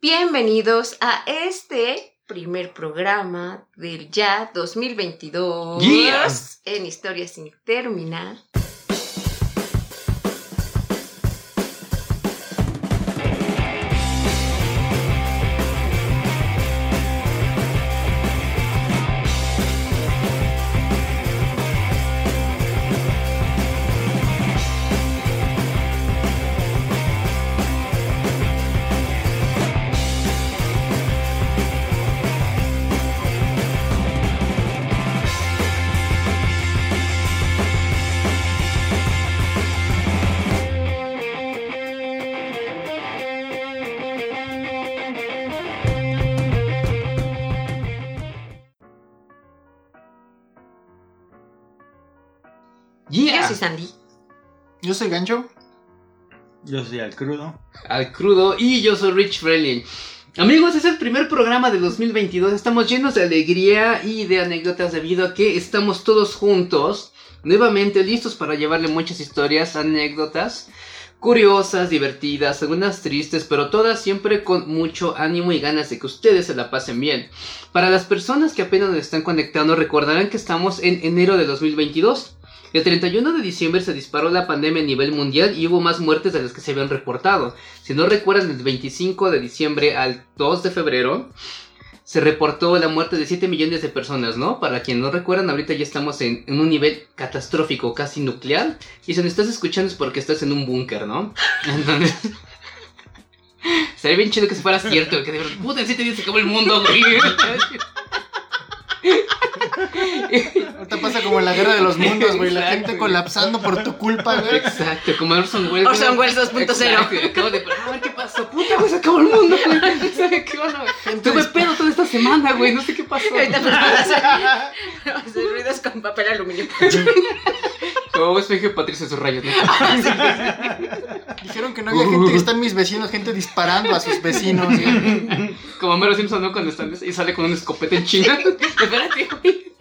Bienvenidos a este primer programa del ya 2022 Yeah. en Historia sin terminar. Sandy. Yo soy Gancho. Yo soy al crudo. Al crudo y yo soy Rich Freeling. Amigos, es el primer programa de 2022. Estamos llenos de alegría y de anécdotas debido a que estamos todos juntos, nuevamente listos para llevarle muchas historias, anécdotas curiosas, divertidas, algunas tristes, pero todas siempre con mucho ánimo y ganas de que ustedes se la pasen bien. Para las personas que apenas nos están conectando, recordarán que estamos en enero de 2022. El 31 de diciembre se disparó la pandemia a nivel mundial y hubo más muertes de las que se habían reportado. Si no recuerdan, del 25 de diciembre al 2 de febrero se reportó la muerte de 7 millones de personas, ¿no? Para quien no recuerdan, ahorita ya estamos en, un nivel catastrófico, casi nuclear. Y si nos estás escuchando es porque estás en un búnker, ¿no? Entonces... Sería bien chido que se fuera cierto, que de verdad, puta, en 7 días se acabó el mundo, güey. Ahorita pasa como en la guerra de los mundos, güey. La gente colapsando por tu culpa, güey. Exacto, como Orson Welles. Orson Welles 2.0. Exacto, Acabo de. A ver qué pasó. Puta, güey, se acabó el mundo, güey. ¿Sabe qué onda, güey? Tuve pedo toda esta semana, güey. No sé qué pasó. Ahorita van a hacer ruidos con papel aluminio. Como espejo Patricia sus rayos, ¿no? Dijeron que no había gente que están mis vecinos, gente disparando a sus vecinos, güey. Como Mero Simpson, ¿no? Cuando están y sale con un escopeta en China. Espérate, güey.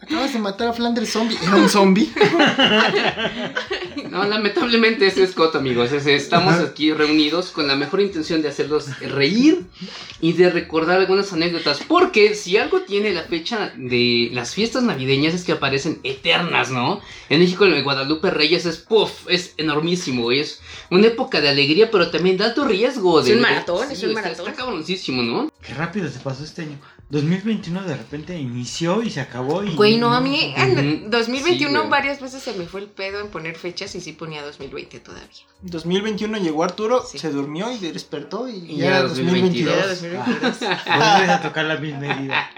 Acabas de matar a Flanders zombie. ¿Era un zombie? No, lamentablemente ese es Scott, amigos. Estamos aquí reunidos con la mejor intención de hacerlos reír y de recordar algunas anécdotas. Porque si algo tiene la fecha de las fiestas navideñas es que aparecen eternas, ¿no? En México, el Guadalupe Reyes es puff, es enormísimo, güey. Es una época de alegría, pero también de alto riesgo. Es de- un de- maratón, es un está- maratón. Está cabroncísimo, ¿no? Qué rápido se pasó este año. 2021 de repente inició y se acabó y... Güey, no, a mí en Ujú. 2021 Sí, varias veces se me fue el pedo en poner fechas y sí ponía 2020 todavía. 2021 llegó Arturo, Sí. se durmió y despertó y, Y ya era era 2022. 2022. Era 2022. Vuelves a tocar la misma herida.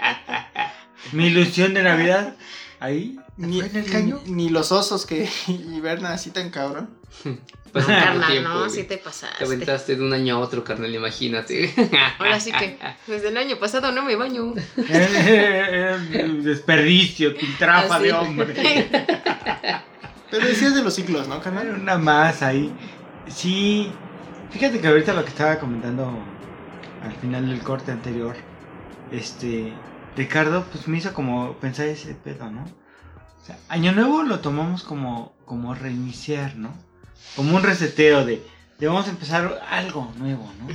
Mi ilusión de Navidad, ahí, Ni, en el caño. ni- ni los osos que hibernan así tan cabrón. No, mucho carnal, tiempo, no, güey. sí te Te pasaste. aventaste de un año a otro, carnal, imagínate. Ahora sí que desde el año pasado no me baño. Era un desperdicio, piltrafa de hombre. Pero decías de los ciclos, ¿no, Era canal? una más ahí. Sí, fíjate que ahorita lo que estaba comentando al final del corte anterior, este, Ricardo, pues me hizo como pensar ese pedo, ¿no? O sea, Año Nuevo lo tomamos como, como reiniciar, ¿no? Como un reseteo de, de vamos a empezar algo nuevo, ¿no?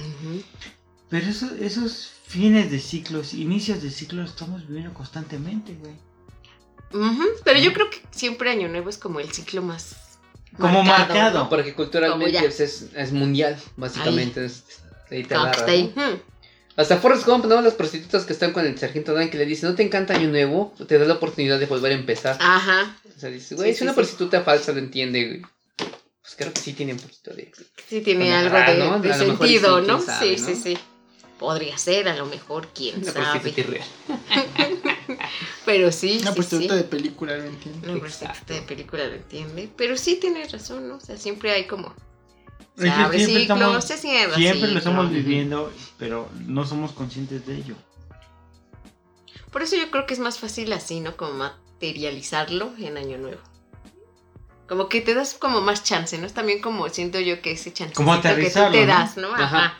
Pero eso- esos fines de ciclos, inicios de ciclos, estamos viviendo constantemente, güey. Pero yo creo que siempre Año Nuevo es como el ciclo más. Como marcado. ¿no? Porque culturalmente es, es, mundial, básicamente. Es, ahí. Hasta Forrest Gump, ¿no? Las prostitutas que están con el sargento Dan que le dicen, ¿no te encanta Año Nuevo? Te da la oportunidad de volver a empezar. Ajá. O sea, dice, güey, Sí, es sí, una sí. prostituta falsa, lo entiende, güey. Pues creo que sí tiene un poquito de... Sí, tiene algo de, sentido, sí, ¿no? sabe, sí, ¿no? sí, sí. Podría ser, a lo mejor, quién Una sabe. irreal. Pero sí, Una sí, prostituta sí. de película, lo entiendo. Una prostituta de película lo entiende. Pero sí tienes razón, ¿no? O sea, siempre hay como. Es Se que abre siempre ciclo, estamos- se cierra Siempre lo estamos viviendo, pero no somos conscientes de ello. Por eso yo creo que es más fácil así, ¿no? Como materializarlo en Año Nuevo. Como que te das como más chance, ¿no? Es también como siento yo que ese Como que tú te ¿no? das, ¿no? Ajá. Ajá.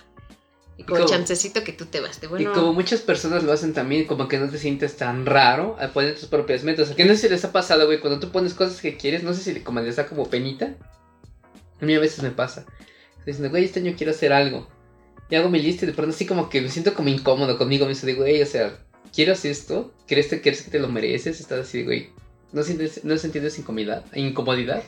Y como Como- chancecito que tú te vas. De, bueno, Y como muchas personas lo hacen también, como que no te sientes tan raro al poner tus propias metas. Que no sé si les ha pasado, güey, cuando tú pones cosas que quieres, no sé si como les da como penita. A mí a veces me pasa. Diciendo, güey, este año quiero hacer algo. Y hago mi lista y de pronto así como que me siento como incómodo conmigo mismo de, güey, o sea, ¿quiero hacer esto? ¿Crees, que- ¿Crees que te lo mereces? Estás así de, güey, ¿no sientes, no sientes incomodidad? incomodidad?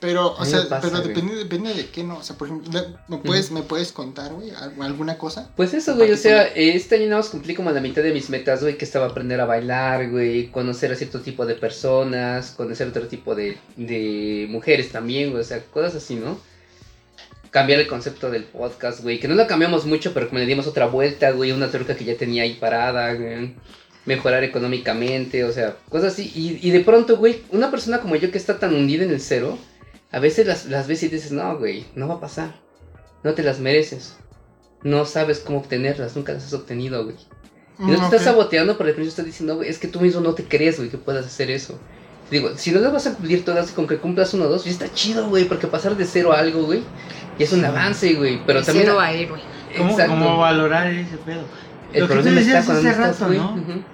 Pero, A o sea, pasa, pero depende, depende de qué, ¿no? O sea, por ejemplo, ¿me puedes, ¿me puedes contar, güey, al- alguna cosa? Pues eso, güey, o sea, este año nada más cumplí como la mitad de mis metas, güey, que estaba aprender a bailar, güey, conocer a cierto tipo de personas, conocer otro tipo de, de mujeres también, güey, o sea, cosas así, ¿no? Cambiar el concepto del podcast, güey, que no lo cambiamos mucho, pero como le dimos otra vuelta, güey, una truca que ya tenía ahí parada, güey, mejorar económicamente, o sea, cosas así, y, y de pronto, güey, una persona como yo que está tan hundida en el cero, a veces las, las ves y dices, no, güey, no va a pasar, no te las mereces. No sabes cómo obtenerlas, nunca las has obtenido, güey. Y no te Mm, estás saboteando, pero al principio estás diciendo, güey, es que tú mismo no te crees, güey, que puedas hacer eso. Digo, si no las vas a cumplir todas, con que cumplas uno o dos, ya está chido, güey, porque pasar de cero a algo, güey, ya es un avance, güey. Pero De también. cero a héroe. ¿Cómo, cómo valorar ese pedo? El Lo que tú problema decías hace estás, rato. ¿no?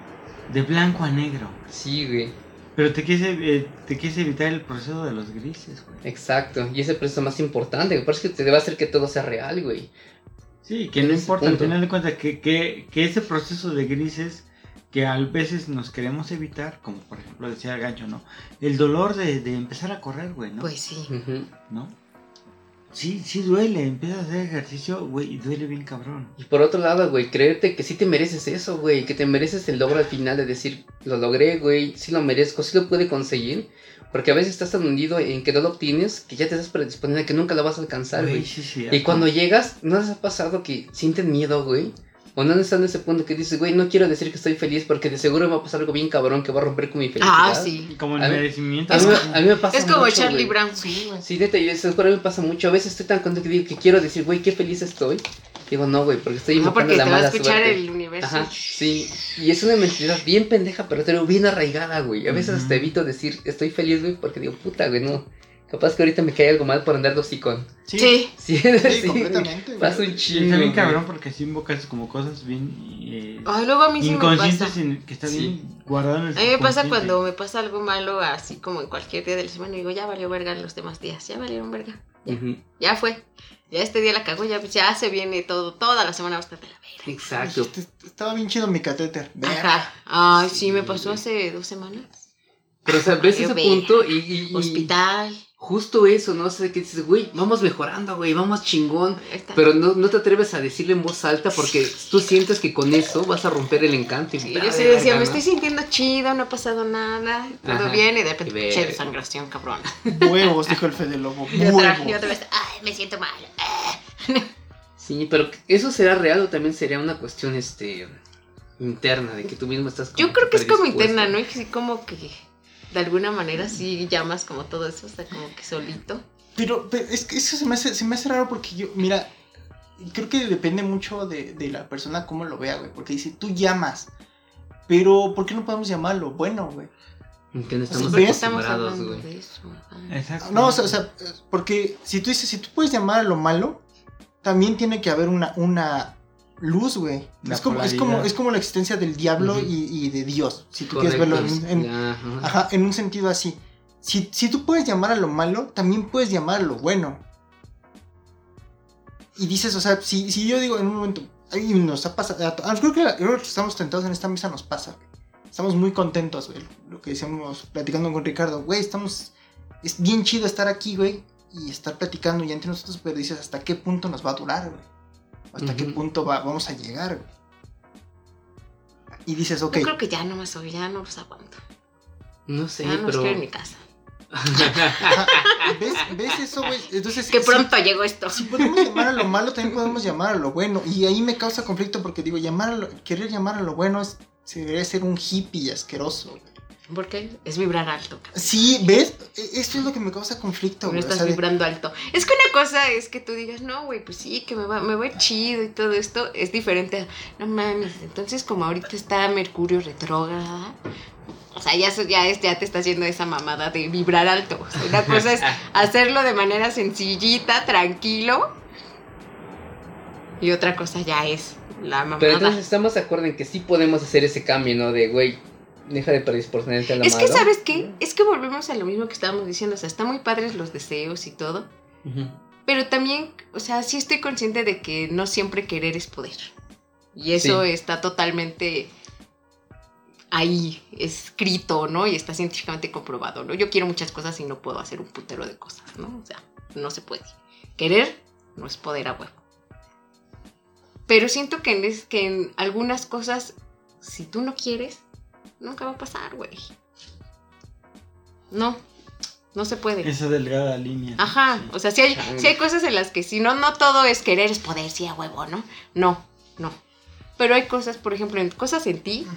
De blanco a negro. Sí, güey. Pero te quieres, eh, te quieres evitar el proceso de los grises, güey. Exacto. Y ese proceso más importante. Por eso es que te debe hacer que todo sea real, güey. Sí, que En no importa, al punto. final de cuentas, que, que, que ese proceso de grises que a veces nos queremos evitar, como por ejemplo decía el gancho, ¿no? El dolor de, de empezar a correr, güey, ¿no? Pues sí. ¿No? Sí, sí duele, empiezas a hacer ejercicio, güey, y duele bien cabrón. Y por otro lado, güey, creerte que sí te mereces eso, güey, que te mereces el logro al final de decir, lo logré, güey, sí lo merezco, sí lo pude conseguir, porque a veces estás tan hundido en que no lo obtienes que ya te estás predisponiendo a que nunca lo vas a alcanzar, Güey, sí, sí. Y cuando llegas, ¿no les ha pasado que sienten miedo, güey? O no están en ese punto que dices, güey, no quiero decir que estoy feliz porque de seguro me va a pasar algo bien cabrón que va a romper con mi felicidad. Ah, sí. Como el merecimiento. A mí, me- co- a mí me pasa Es como mucho, Charlie güey. Brown. Sí, güey. Sí, neta, y eso me pasa mucho. A veces estoy tan contento que, digo, que quiero decir, güey, qué feliz estoy. Digo, no, güey, porque estoy No, porque la te va a escuchar suerte. el universo. Ajá, sí. Y es una mentalidad bien pendeja, pero te digo, bien arraigada, güey. A veces Ujú. hasta evito decir, estoy feliz, güey, porque digo, puta, güey, no. Capaz que ahorita me cae algo mal por andar de hocicón. Sí, Sí. Sí, sí, sí, completamente, güey. Pasa un chingo. está bien cabrón porque si invocas como cosas bien eh, Ay, luego a mí sí me pasa. inconscientes en- que está Sí. bien guardado en el A mí me pasa cuando me pasa algo malo, así como en cualquier día de la semana, y digo, ya valió verga los demás días, ya valieron verga, Ujú. ya fue. Ya este día la cago, ya, ya se viene todo, toda la semana va a estar de la verga. Exacto. Dijiste, Estaba bien chido mi catéter. Ajá. Ay, sí, me Sí, pasó güey. hace dos semanas. Pero, o sea, ves ese punto y, y- y Hospital. Justo eso, ¿no? O sea, que dices, güey, vamos mejorando, güey, vamos chingón. Pero no, no te atreves a decirlo en voz alta porque tú sientes que con eso vas a romper el encanto. Y Sí, yo sí decía, me estoy sintiendo chido, no ha pasado nada, todo Ajá. bien, y de repente, che, desangración, cabrón. Huevos, dijo el Fede Lobo. Y otra, y otra vez, ay, me siento mal. Sí, pero ¿eso será real o también sería una cuestión, este, interna, de que tú mismo estás como Yo creo que es como interna, ¿no? Y sí, como que de alguna manera sí llamas como todo eso, o sea, como que solito. Pero, pero es que eso se me, hace, se me hace raro porque yo, mira, creo que depende mucho de, de la persona cómo lo vea, güey. Porque dice, tú llamas. Pero, ¿por qué no podemos llamarlo bueno, güey? Que no estamos güey. de eso. ajá. Exacto. No, o sea, o sea, porque si tú dices, si tú puedes llamar a lo malo, también tiene que haber una, una luz, güey. Es como, es, como, es como la existencia del diablo Ujú. y, y de Dios. Si tú Correcto. quieres verlo en, en- ajá. ajá, en un sentido así. Si, si tú puedes llamar a lo malo, también puedes llamar a lo bueno. Y dices, o sea, si, si yo digo en un momento, ay, nos ha pasado, creo que la- creo que estamos tentados en esta mesa, nos pasa, güey. Estamos muy contentos, güey. Lo que decíamos platicando con Ricardo, güey, estamos, es bien chido estar aquí, güey, y estar platicando ya entre nosotros, pero dices, ¿hasta qué punto nos va a durar, güey? ¿Hasta qué punto va- vamos a llegar? Y dices, ok, Yo creo que ya no me soy, ya no los aguanto. No sé, ya no pero... quiero en mi casa. ¿ves, ¿ves eso, güey? Entonces, Que pronto llegó esto. Si podemos llamar a lo malo, también podemos llamar a lo bueno. Y ahí me causa conflicto porque digo, llamar a lo- querer llamar a lo bueno es, se debería ser un hippie asqueroso. güey. Porque es vibrar alto. cabrón. Sí, ¿ves? E- Esto es lo que me causa conflicto, No. O estás de- vibrando alto. Es que una cosa es que tú digas, no, güey, pues sí, que me va, me va chido y todo esto. Es diferente a, no mames. Entonces, como ahorita está Mercurio retrógrada. O sea, ya, ya, ya te está haciendo esa mamada de vibrar alto. O sea, una cosa es hacerlo de manera sencillita, tranquilo. Y otra cosa ya es la mamada. Pero entonces estamos de acuerdo en que sí podemos hacer ese cambio, ¿no? De, güey, deja de predisponerte a la es que. ¿sabes qué? Es que volvemos a lo mismo que estábamos diciendo. O sea, está muy padres los deseos y todo. Ujú. Pero también, o sea, sí estoy consciente de que no siempre querer es poder. Y eso Sí. está totalmente ahí, escrito, ¿no? Y está científicamente comprobado, ¿no? Yo quiero muchas cosas y no puedo hacer un putero de cosas, ¿no? O sea, no se puede. Querer no es poder a huevo. Pero siento que en, es- que en algunas cosas, si tú no quieres, nunca va a pasar, güey. No, no se puede. Esa delgada línea. Ajá, o sea, si hay, sí hay cosas en las que si no, no todo es querer, es poder, sí, a huevo, ¿no? No, no. Pero hay cosas, por ejemplo, en cosas en ti,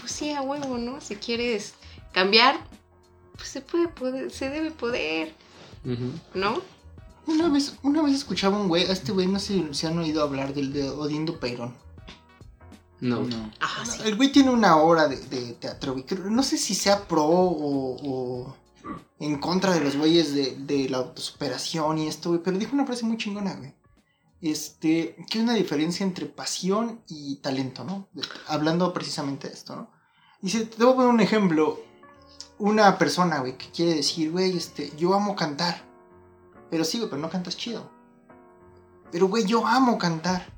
pues sí, a huevo, ¿no? Si quieres cambiar, pues se puede poder, se debe poder. ¿no? Una vez, una vez escuchaba un güey, a este güey no sé si han oído hablar del de Odindo Peirón. No. No. Ajá, sí. El güey tiene una obra de, de teatro, güey. No sé si sea pro o, o en contra de los güeyes de, de la autosuperación y esto, güey. Pero dijo una frase muy chingona, güey. Este, que hay una diferencia entre pasión y talento, ¿no? De- hablando precisamente de esto, ¿no? Dice, te voy a poner un ejemplo. Una persona, güey, que quiere decir, güey, este, yo amo cantar. Pero sí, güey, pero no cantas chido. Pero, güey, yo amo cantar.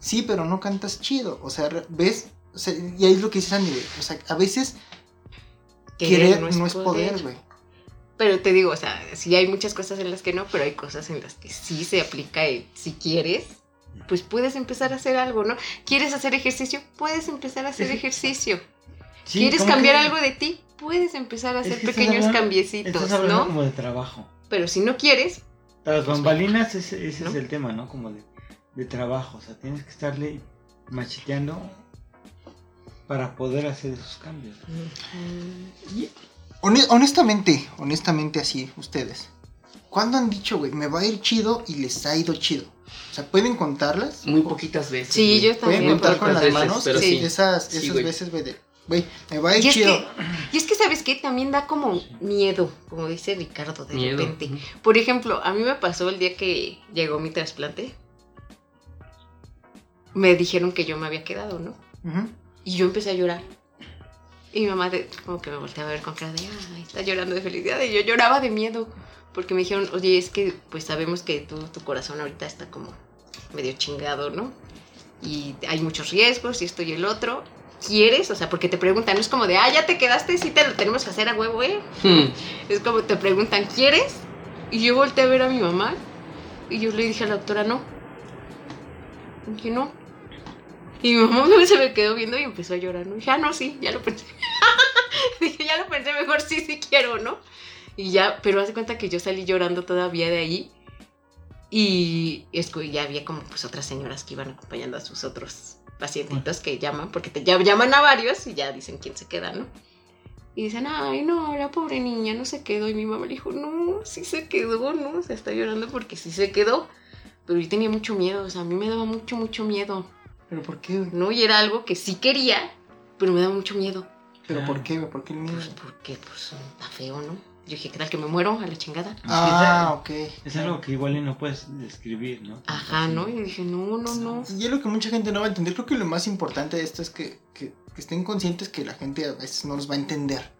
Sí, pero no cantas chido. O sea, ¿ves? O sea, y ahí es lo que dice Sandy, güey. O sea, a veces querer, no es, poder, güey. Pero te digo, o sea, sí hay muchas cosas en las que no, pero hay cosas en las que sí se aplica el si quieres, pues puedes empezar a hacer algo, ¿no? ¿Quieres hacer ejercicio? Puedes empezar a hacer ejercicio. Sí, ¿Quieres cambiar que- algo de ti? Puedes empezar a es hacer que pequeños hablando- cambiecitos, ¿no? como de trabajo. Pero si no quieres, Las bambalinas, ese, ese ¿No? es el tema, ¿no? Como de, de trabajo. O sea, tienes que estarle macheteando para poder hacer esos cambios. Hone- honestamente, honestamente así, ustedes. ¿Cuándo han dicho, güey, me va a ir chido y les ha ido chido? O sea, ¿pueden contarlas? Muy poquitas veces. Sí, yo ¿Pueden también. contar con las veces, manos? pero sí. Esas, Sí, esas güey. veces, güey, de, güey, me va a ir Y es, chido. que, y es que, ¿sabes qué? También da como miedo, como dice Ricardo, de Miedo. repente. Por ejemplo, a mí me pasó el día que llegó mi trasplante. Me dijeron que yo me había quedado, ¿no? Ujú. Y yo empecé a llorar. Y mi mamá de- como que me volteaba a ver con cara de, ay, está llorando de felicidad. Y yo lloraba de miedo. Porque me dijeron, oye, es que pues sabemos que tu, tu corazón ahorita está como medio chingado, ¿no? Y hay muchos riesgos y esto y el otro. ¿Quieres? O sea, porque te preguntan, no es como de, ah, ya te quedaste, sí te lo tenemos que hacer a huevo, ¿eh? Hmm. Es como te preguntan, ¿quieres? Y yo volteé a ver a mi mamá y yo le dije a la doctora, no. Dije, no. Y mi mamá se me quedó viendo y empezó a llorar, ¿no? Y dije, ah, no, sí, ya lo pensé. dije, ya lo pensé, mejor sí, sí quiero, ¿no? Y ya, pero hace cuenta que yo salí llorando todavía de ahí. Y es que ya había como pues otras señoras que iban acompañando a sus otros pacientitos que llaman, porque te ya llaman a varios y ya dicen quién se queda, ¿no? Y dicen, ay, no, la pobre niña no se quedó. Y mi mamá le dijo, no, sí se quedó, ¿no? Se está llorando porque sí se quedó. Pero yo tenía mucho miedo, o sea, a mí me daba mucho, mucho miedo, ¿Pero por qué? ¿no? Y era algo que sí quería, pero me daba mucho miedo. ¿Pero por qué? ¿Por qué el miedo? Pues porque, pues, está feo, ¿no? Yo dije, ¿qué tal que me muero a la chingada? Ah, ok. Es algo que igual y no puedes describir, ¿no? Ajá, ¿no? Y dije, no, no, no. Y es lo que mucha gente no va a entender. Creo que lo más importante de esto es que, que- que estén conscientes que la gente a veces no los va a entender.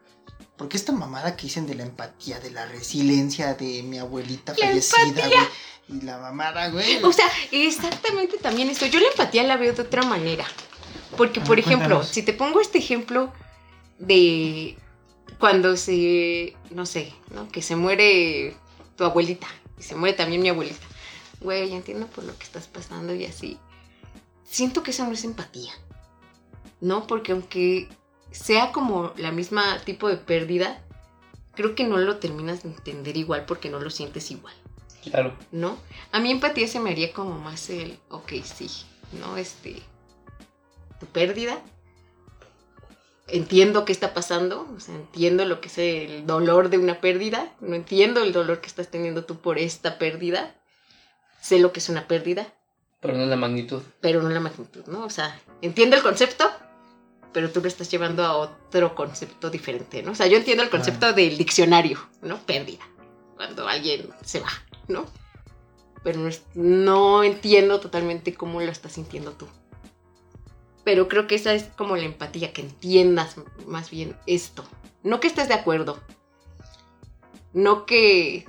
Porque esta mamada que dicen de la empatía, de la resiliencia de mi abuelita La fallecida, güey. Y la mamada, güey. O sea, exactamente también esto. Yo la empatía la veo de otra manera. Porque, por ver, ejemplo, cuéntanos. si te pongo este ejemplo de cuando se, no sé, ¿no? Que se muere tu abuelita y se muere también mi abuelita. Güey, entiendo por lo que estás pasando y así. Siento que eso no es empatía. ¿No? Porque aunque sea como la misma tipo de pérdida, creo que no lo terminas de entender igual porque no lo sientes igual. Claro. ¿no? A mí empatía se me haría como más el, ok, sí, ¿no? Este, tu pérdida. Entiendo qué está pasando, o sea, entiendo lo que es el dolor de una pérdida, no entiendo el dolor que estás teniendo tú por esta pérdida, sé lo que es una pérdida, Pero no la magnitud. pero no la magnitud, ¿no? O sea, entiendo el concepto, pero tú lo estás llevando a otro concepto diferente, ¿no? O sea, yo entiendo el concepto del diccionario, ¿no? Pérdida, cuando alguien se va, ¿no? Pero no, no entiendo totalmente cómo lo estás sintiendo tú. Pero creo que esa es como la empatía, que entiendas más bien esto. No que estés de acuerdo. No que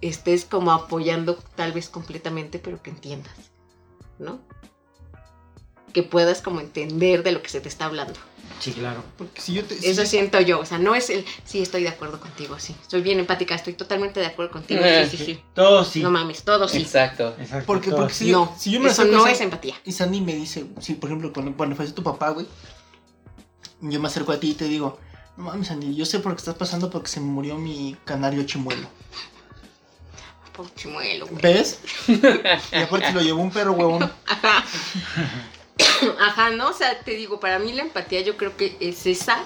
estés como apoyando tal vez completamente, pero que entiendas, ¿no? Que puedas como entender de lo que se te está hablando. Sí, claro. Porque si yo te. si Eso yo- siento yo, o sea, no es el, sí, estoy de acuerdo contigo, sí, estoy bien empática, estoy totalmente de acuerdo contigo, Eh, sí, sí, sí. Todo sí. No mames, todo sí. Exacto. Exacto. Porque, todo porque sí. si, yo, No, si yo me eso acerco no es empatía. Y Sandy me dice, si por ejemplo, cuando, cuando falleció tu papá, güey, yo me acerco a ti y te digo, no mames, Sandy, yo sé por qué estás pasando porque se me murió mi canario chimuelo. Chimuelo, güey. ¿Ves? y aparte se lo llevó un perro huevón. Ajá. ¿no? O sea, te digo, para mí la empatía yo creo que es esa.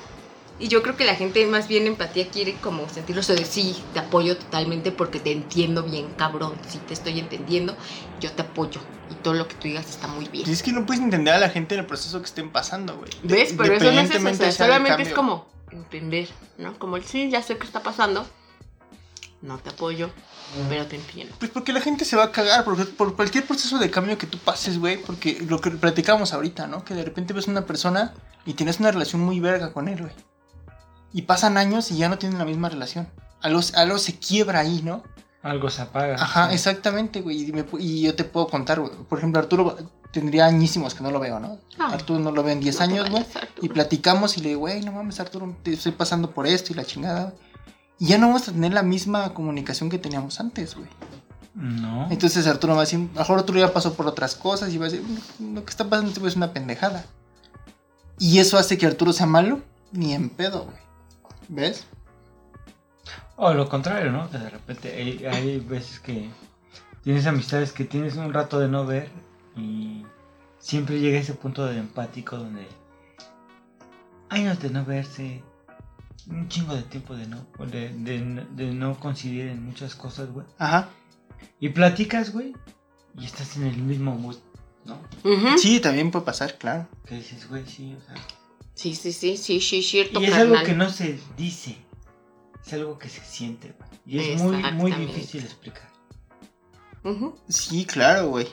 Y yo creo que la gente más bien empatía quiere como sentirlo eso de sí, te apoyo totalmente porque te entiendo bien, cabrón. Sí, te estoy entendiendo, yo te apoyo. Y todo lo que tú digas está muy Y bien. es que no puedes entender a la gente en el proceso que estén pasando, güey. ¿Ves? Pero eso no es eso, o sea, sea solamente es como entender, ¿no? Como el sí, ya sé qué está pasando, no te apoyo, pero te entiendo. Pues porque la gente se va a cagar por, por cualquier proceso de cambio que tú pases, güey. Porque lo que platicamos ahorita, ¿no? Que de repente ves una persona y tienes una relación muy verga con él, güey. Y pasan años y ya no tienen la misma relación. Algo, algo se quiebra ahí, ¿no? Algo se apaga. Ajá, Sí. exactamente, güey. Y, me y yo te puedo contar, güey. Por ejemplo, Arturo tendría añísimos que no lo veo, ¿no? Ah. Arturo no lo veo en 10 No te años, güey. Y platicamos y le digo, güey, no mames, Arturo, te estoy pasando por esto y la chingada, güey. Y ya no vamos a tener la misma comunicación que teníamos antes, güey. No. Entonces Arturo va a decir, a lo mejor Arturo ya pasó por otras cosas y va a decir, "Mm, lo que está pasando es una pendejada. Y eso hace que Arturo sea malo, ni en pedo, güey. ¿Ves? O lo contrario, ¿no? Que de repente hay, hay veces que tienes amistades que tienes un rato de no ver y siempre llega ese punto de empático donde años de no verse, un chingo de tiempo de no, de, de- de no coincidir en muchas cosas, güey. Ajá. Y platicas, güey, y estás en el mismo mood, ¿no? Sí, también puede pasar, claro. Que dices, güey, sí, o sea. Sí, sí, sí, sí, sí, cierto, Y es algo que no se dice, es algo que se siente, güey. Y es muy, muy difícil explicar. Ujú. Sí, claro, güey.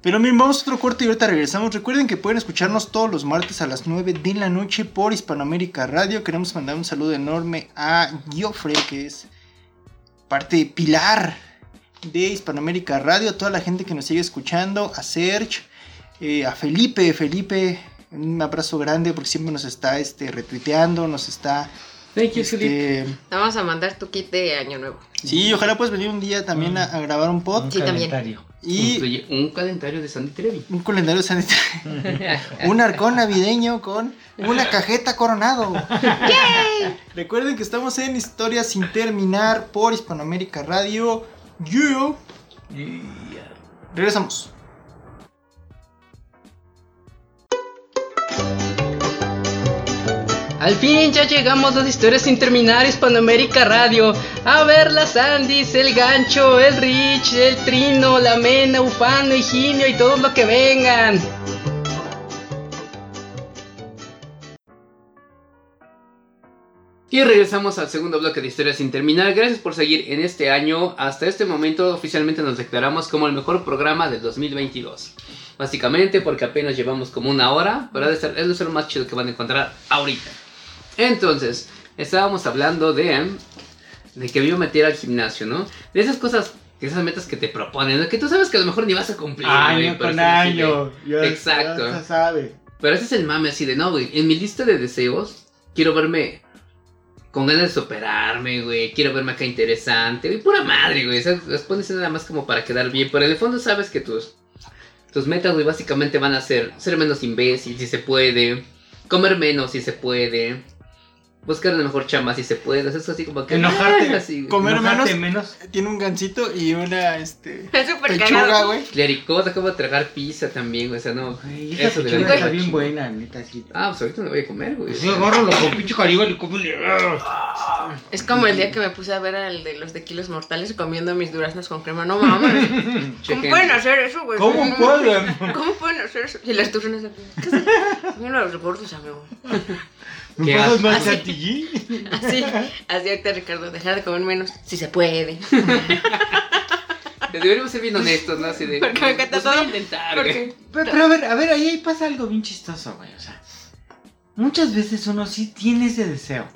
Pero miren, vamos a otro corte y ahorita regresamos. Recuerden que pueden escucharnos todos los martes a las 9 de la noche por Hispanoamérica Radio. Queremos mandar un saludo enorme a Giofre, que es parte pilar de Hispanoamérica Radio. A toda la gente que nos sigue escuchando, a Serge, eh, a Felipe. Felipe, un abrazo grande porque siempre nos está este, retuiteando, nos está... Thank you, este, Te vamos a mandar tu kit de año nuevo. sí, ojalá puedas venir un día también a, a grabar un pod. Un Sí, también. calendario. Y Incluye un calendario de Sandy Trevi. un calendario sanitario. un arcón navideño con una cajeta coronado. Recuerden que estamos en Historias sin terminar por Hispanoamérica Radio. Yo. Y- Regresamos. Al fin ya llegamos a las historias sin terminar Hispanoamérica Radio. A ver las Andis, el gancho, el Rich, el Trino, la Mena, Ufano, Higinio y todo lo que vengan. Y regresamos al segundo bloque de historias sin terminar. Gracias por seguir en este año. Hasta este momento oficialmente nos declaramos como el mejor programa del 2022. Básicamente porque apenas llevamos como una hora, pero es lo más chido que van a encontrar ahorita. Entonces, estábamos hablando de, de que me iba a meter al gimnasio, ¿no? De esas cosas, de esas metas que te proponen, ¿no? que tú sabes que a lo mejor ni vas a cumplir. Año con año. Exacto. ya se sabe. Pero ese es el mame así de, no, güey, en mi lista de deseos quiero verme con ganas de superarme, güey, quiero verme acá interesante, güey, pura madre, güey, las pones nada más como para quedar bien, pero en el fondo sabes que tus, tus metas, güey, básicamente van a ser ser menos imbécil si se puede, comer menos si se puede, buscar una mejor chamba si se puede, o sea, es así como que... Enojarte. ah, así, güey. Comer Enojarte menos. Tiene un gancito y una este, Es súper pechuga, güey. Clericot, acabo de tragar pizza también, güey, o sea, no... Güey, esa Eso de la está bien buena, neta, sí. Ah, pues ahorita me voy a comer, güey. Sí, agárralo con pinche y come. Es como el día que me puse a ver al de los de kilos mortales comiendo mis duraznos con crema. No mames. ¿Cómo Chequen. pueden hacer eso, güey? ¿Cómo pueden? ¿Cómo pueden hacer eso? Y las turnas de ¿Qué es los gordos, amigo. ¿Me ¿Qué pasas más Así. chantilly? Así, así ahorita, Ricardo. Dejar de comer menos, si se puede. Deberíamos ser bien honestos, ¿no? Así de. Porque me encanta pues todo. intentar, güey. Porque Pero, pero a ver, a ver, ahí pasa algo bien chistoso, güey. O sea, muchas veces uno sí tiene ese deseo.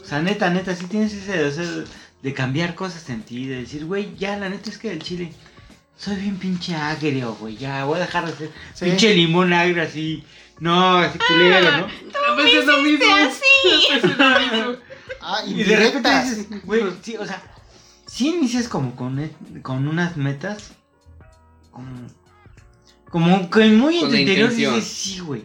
O sea, neta, neta, sí tienes ese deseo de cambiar cosas en ti, de decir, güey, ya, la neta es que el chile, soy bien pinche agrio, güey, ya, voy a dejar de ser Sí. pinche limón agrio así, no, así culero, ¿no? A veces lo mismo. así. A veces lo mismo. Ah, Y de repente indirectas. dices, güey, sí, o sea, si inicias como con, e- con unas metas, como, como que muy en Con tu la interior intención. dices, sí, güey.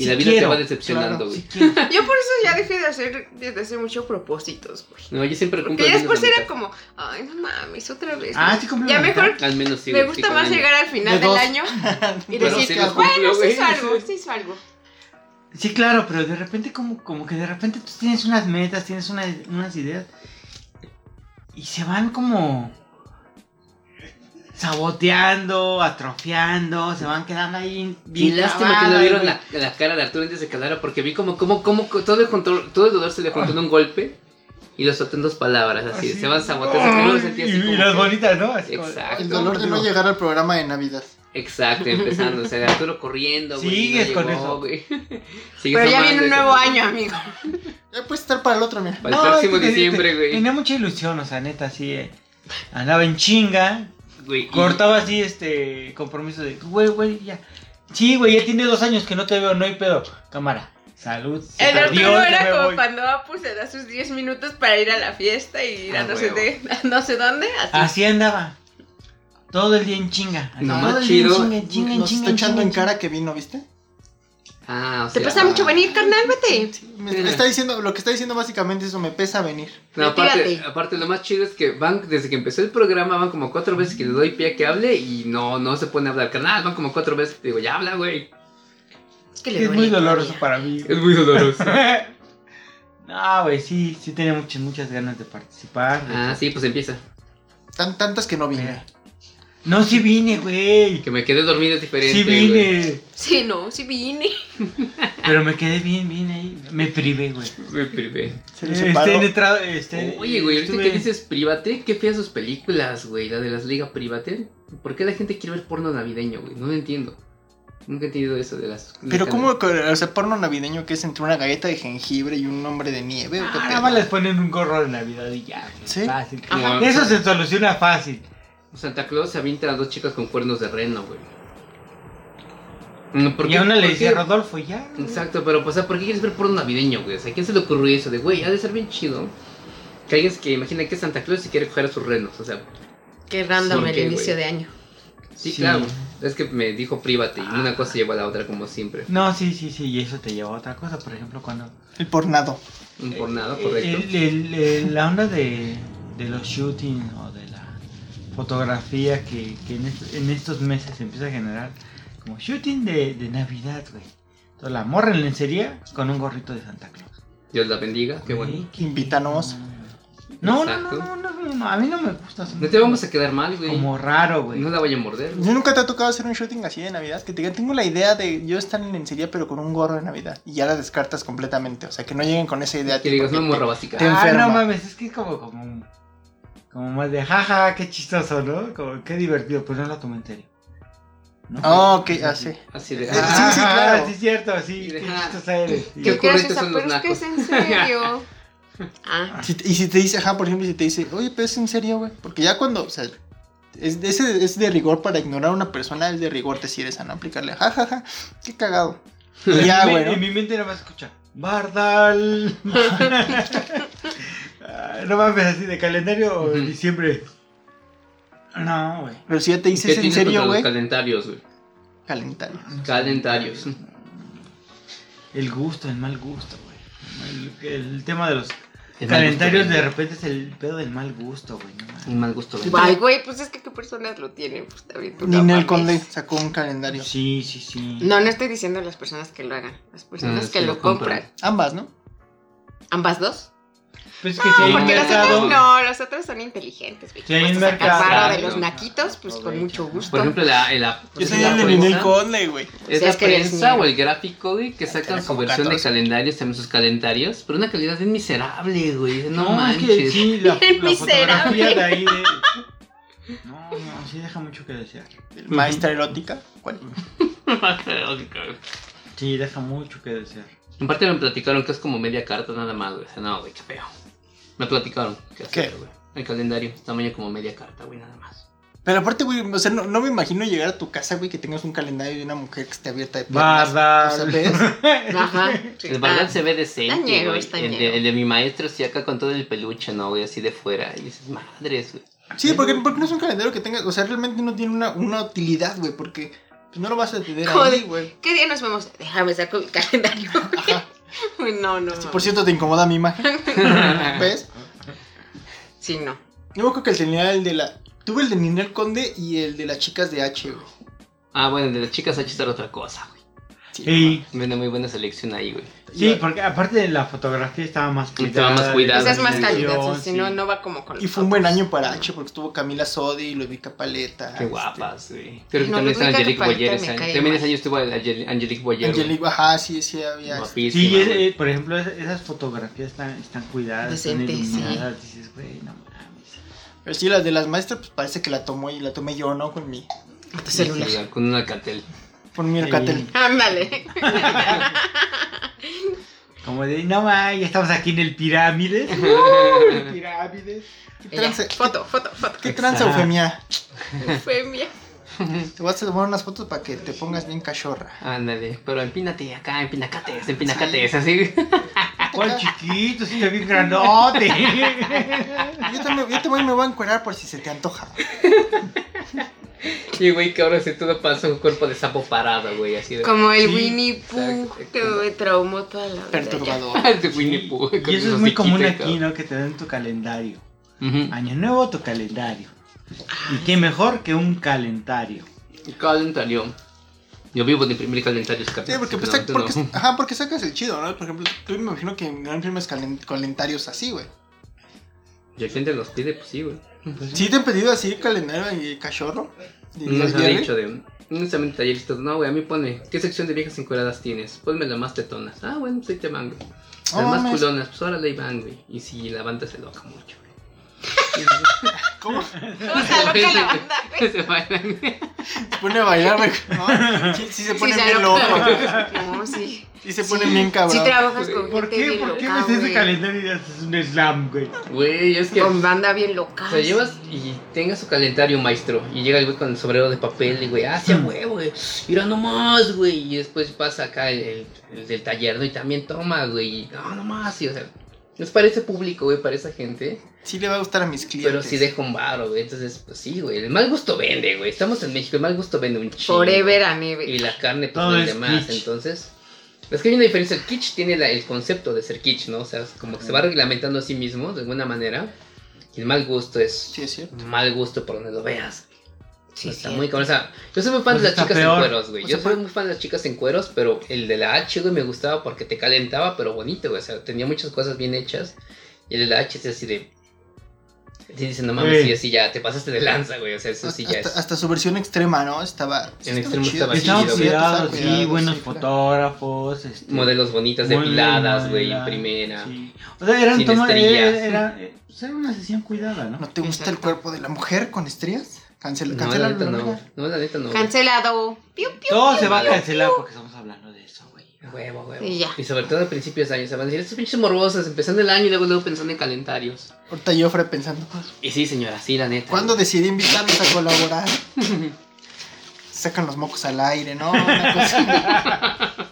Y sí la vida quiero, te va decepcionando, claro, güey. sí quiero". Yo por eso ya dejé de hacer desde hace mucho propósitos, güey. No, yo siempre cumplo menos después era como, ay, no mames, otra vez. Ah, sí cumple Ya la mejor. Al menos sí. me gusta sí, más llegar al final De del dos. año y Pero decir, sí bueno, cumplo, sí hizo algo, sí hizo algo. Sí, claro, pero de repente como, como que de repente tú tienes unas metas, tienes una- unas ideas y se van como saboteando, atrofiando, se van quedando ahí Y bien lástima que no vieron la, la cara de Arturo antes de que hablara porque vi como, como, como todo, el control, todo el dolor se le juntó en un golpe y lo soltó en dos palabras así. Así. Se van saboteando. así y, como y las que- bonitas, ¿no? Así Exacto. El dolor de no llegar al programa de Navidad. Exacto, empezando. O sea, Arturo corriendo, güey. Sigues no con llegó, eso. güey. Pero ya viene un nuevo año, amigo. Ya puedes estar para el otro, mira. Para el próximo te- diciembre, te- güey. Tenía mucha ilusión, o sea, neta, así. eh, andaba en chinga, Güey, cortaba así este compromiso de, güey, güey, ya. Sí, güey, ya tiene dos años que no te veo, no hay pedo. Cámara, salud. se El perdió, Arturo era como voy. cuando Apu se da sus 10 minutos para ir a la fiesta y ir a Ah, no sé, de, a no sé dónde. Así. Así andaba. Todo el día en chinga. todo más el día en chido- chinga, en chinga, en Nos chinga, está echando chinga, en cara que vino, ¿viste? Ah, o Te sea, pesa mucho venir, carnal, vete. Me, me está diciendo, lo que está diciendo básicamente es eso, me pesa venir. No, aparte, aparte, lo más chido es que van, desde que empezó el programa, van como cuatro veces que le doy pie a que hable y no, no se pone a hablar. Carnal, van como cuatro veces. Digo, ya habla, güey. Es que le Es muy doloroso para mí. Es muy doloroso. no, güey, sí, sí tenía muchas, muchas ganas de participar. de- ah, sí, pues empieza. Tan, tantas que no vine. No, sí vine, güey. Que me quedé dormido es diferente. Sí güey. vine. Sí, no, sí vine. Pero me quedé bien, bien ahí. Me privé, güey. Me privé. Se le Este, entrada, este, Oye, güey, ahorita que dices private, qué feas sus películas, güey, la de las Liga Private. ¿Por qué la gente quiere ver porno navideño, güey? No lo entiendo. Nunca he entendido eso de las. Pero de- ¿cómo, o sea, porno navideño que es entre una galleta de jengibre y un hombre de nieve? ¿o qué Ah, nada más les ponen un gorro de Navidad y ya. güey, ¿Sí? Fácil. Ajá. Eso se soluciona fácil. Santa Claus se avienta a dos chicas con cuernos de reno, güey. Mm, ¿por y a una le qué? Rodolfo y ya. güey. Exacto, pero pues, ¿por qué quieres ver porno navideño, güey? O sea, ¿a quién se le ocurrió eso de, güey, ha de ser bien chido? Que alguien que imagina que es Santa Claus y quiere coger a sus renos, o sea, Qué random el qué inicio güey. de año. sí, Sí. claro. Es que me dijo private y Ah. una cosa lleva a la otra como siempre. No, sí, sí, sí, y eso te lleva a otra cosa. Por ejemplo, cuando. El pornado. Un por nada, Eh, correcto. el- el- el- la onda de, de los shooting o de fotografía que, que en, est- en estos meses se empieza a generar como shooting de, de Navidad, güey. Entonces la morra en lencería con un gorrito de Santa Claus. Dios la bendiga, qué bueno. Güey, Invítanos. No, no, no, no, no, no, no, a mí no me gusta. No te vamos a quedar mal, güey. Como raro, güey. No la vaya a morder. Yo nunca te ha tocado hacer un shooting así de Navidad. Que te diga, tengo la idea de yo estar en lencería, pero con un gorro de Navidad. Y ya la descartas completamente. O sea, que no lleguen con esa idea. Que digas, te- morra básica. te ah, no mames, es que es como, como, como más de jaja, qué chistoso, ¿no? Como qué divertido, pues no lo tomo en serio. ¿No? Ah, ok, ah, sí. Así de. Ah, sí, sí, Ah, claro. sí, cierto, sí. De, Qué ah, chistosa eres. sí. qué son los Pero es que es nacos. en serio. Ah, Si- y si te dice, ajá, por ejemplo, si te dice, oye, pero es en serio, güey. Porque ya cuando, o sea, es, ese es de rigor para ignorar a una persona, es de rigor decir esa, no aplicarle, jajaja, qué cagado. Y ya, En mi- güey, ¿no? En mi mente nada más escucha. Bardal. No mames, así de calendario Ujú. de diciembre. No, güey. Pero si ya te ¿Qué dices en tienes serio, güey, calendarios, güey? calentario. Calendarios. El gusto, el mal gusto, güey. El, el tema de los El calendarios gusto, de repente es el pedo del mal gusto, güey. No. Un mal gusto, güey. ay, güey, pues es que qué personas lo tienen. Pues también tú no Ninel mames. Conde sacó un calendario. Sí, sí, sí. No, no estoy diciendo las personas que lo hagan, las personas Ah, que lo lo compran. compran. Ambas, ¿no? ¿Ambas dos? Pues es que si hay un Porque los otros no, los otros son inteligentes, güey. Sí, hay un mercado. de los naquitos, pues con mucho gusto. Por ejemplo, la, la, Yo es soy la el de Ninel Conde, güey. Es la prensa o el gráfico, güey, que sacan su versión de 14. calendarios, también sus calendarios, pero una calidad bien miserable, güey. No, No, es manches. que sí, la, Bien la fotografía miserable. de ahí de... No, no, sí deja mucho que desear. Maestra erótica. ¿Cuál? Sí, deja mucho que desear. En parte me platicaron que es como media carta nada más, güey. O sea, no, güey, qué feo. Me platicaron. ¿Qué? ¿Qué? hacer, güey? El calendario, tamaño como media carta, güey, nada más. Pero aparte, güey, o sea, no, no me imagino llegar a tu casa, güey, que tengas un calendario de una mujer que esté abierta de piernas. Bardal. O sea, ¿ves? Ajá. sí. El Ah, se ve decente, güey. El de, el de mi maestro sí acá con todo el peluche, ¿no, güey? Así de fuera. Y dices, madres, güey. Sí, porque, porque no es un calendario que tenga, o sea, realmente no tiene una, una utilidad, güey, porque pues, no lo vas a tener ahí, Joder. güey. ¿Qué día nos vemos? Déjame sacar mi calendario. Uy, no, no. Si por cierto te incomoda mi imagen, ¿ves? Sí, no. Yo creo que el tenía el de la... Tuve el de Ninel Conde y el de las chicas de H, güey. Ah, bueno, el de las chicas H era otra cosa, güey. Sí, Sí, Viene muy buena selección ahí, güey. Sí, porque aparte de la fotografía estaba más cuidada. Estaba más cuidada. Esa es más sí, calidad, edición, si sí. no, no va como con Y fue un buen año para H porque estuvo Camila Sodi, Ludovica Paleta. Qué este, guapas, güey. Creo que No, también está Angelique Boyer. ese año. También ese año estuvo Angel- Angelique Boyer. Angelique, ajá, sí, sí, había. Guapísima, Sí, es- eh, por ejemplo, es- esas fotografías están, están cuidadas, están Decentes, sí. iluminadas. Dices, güey, no mames. Pero sí, las de las maestras, pues parece que la tomó y la tomé yo, ¿no? Con mi, Sí, celular. Con un alcatel. Con mi Sí. Alcatel. Ándale. Como de, no mames, ya estamos aquí en el Pirámides. Uh, el Pirámides. ¿Qué Ya, tranza, Foto, foto, foto. ¿Qué tranza, Exacto. Eufemia? Fue mía. Te voy a tomar unas fotos para que te pongas bien cachorra. Ándale, pero empínate acá, empinacates, empinacates, así. ¿Cuál chiquito? Si está bien grandote. Yo también, yo también me voy a encuerar por si se te antoja. Y güey, que ahora se todo pasa un cuerpo de sapo parado, güey, así de. Como el Sí, Winnie Pooh que me traumó toda la vida. Perturbador. de Winnie Pooh. con Y eso es muy común aquí. ¿no? Que te den tu calendario. Año nuevo, tu calendario. Y qué mejor que un calendario. Calendario. Yo vivo de imprimir calendarios, Sí, porque, pues, No, porque, no. ajá, porque sacas el chido, ¿no? Por ejemplo, tú me imagino que no imprimes calen- calendarios así, güey. Y el cliente los pide, pues sí, güey. ¿Sí te han pedido así calendario y cachorro? ¿Y Nos han dicho de. No necesariamente talleristas. No, güey, a mí pone. ¿Qué sección de viejas encueradas tienes? Ponme las más tetonas. Ah, bueno, pues ahí te van, güey. Las No más culonas, pues ahora ahí van, güey. Y si la banda se loca mucho, güey. ¿Cómo? ¿Cómo loca la banda, güey? Se bailan. Se pone a bailar, güey. ¿no? Sí, sí se pone Sí, bien se loco. No, sí. Sí se pone bien cabrón. Sí trabajas con ¿Por gente qué? bien ¿Por qué loca, ves ese güey. calendario y haces un slam, güey? Güey, es que. Con banda bien loca. O sea, llevas y tengas su calendario, maestro. Y llega el güey con el sombrero de papel y, güey, ah, sí, a huevo, güey. Mira nomás, güey. Y después pasa acá el, el- el del taller, ¿no? Y también toma, güey. y, No, nomás, sí, o sea. Es para ese público, güey, para esa gente. Sí le va a gustar a mis clientes. Pero sí deja un varo, güey. Entonces, pues sí, güey. El mal gusto vende, güey. Estamos en México, el mal gusto vende un chingo. Forever and ever. Y la carne, pues Todo vende es más. kitsch. Entonces. Es que hay una diferencia. El kitsch tiene la- el concepto de ser kitsch, ¿no? O sea, es como que se va reglamentando a sí mismo, de alguna manera. Y el mal gusto es Sí, es cierto. mal gusto por donde lo veas. Sí, está sí. muy cabrón. O sea, yo soy muy fan Pues de las está chicas peor. en cueros, güey. O Yo sea, soy muy fan de las chicas en cueros, pero el de la H, güey, me gustaba porque te calentaba, pero bonito, güey. O sea, tenía muchas cosas bien hechas. Y el de la H es así de. Sí, dicen, no mames, sí, así ya, te pasaste de lanza, güey. O sea, eso sí ya hasta, es. hasta su versión extrema, ¿no? Estaba. sí En extremo chido. estaba chido, Estaba sí, cuidado, buenos sí, fotógrafos. Este, Modelos bonitas, depiladas, güey, en primera. sí. O sea, eran Sin toma- estrías. era, era, eh, pues era una sesión cuidada, ¿no? ¿No te gusta el Exacto. cuerpo de la mujer con estrías? Cancela, No, la neta no. No, la neta no. Cancelado. Piu, piu. Todo se va a piu, cancelar porque estamos hablando de eso. Huevo, huevo. Y ya. Y sobre todo a principios de año. Se van a decir, estos pinches morbosos, empezando el año y luego, luego pensando en calendarios. Ahorita yo Fred pensando. Y sí, señora, sí, la neta. ¿Cuándo decidí invitarlos a colaborar? Sacan los mocos al aire, ¿no? Una cosa-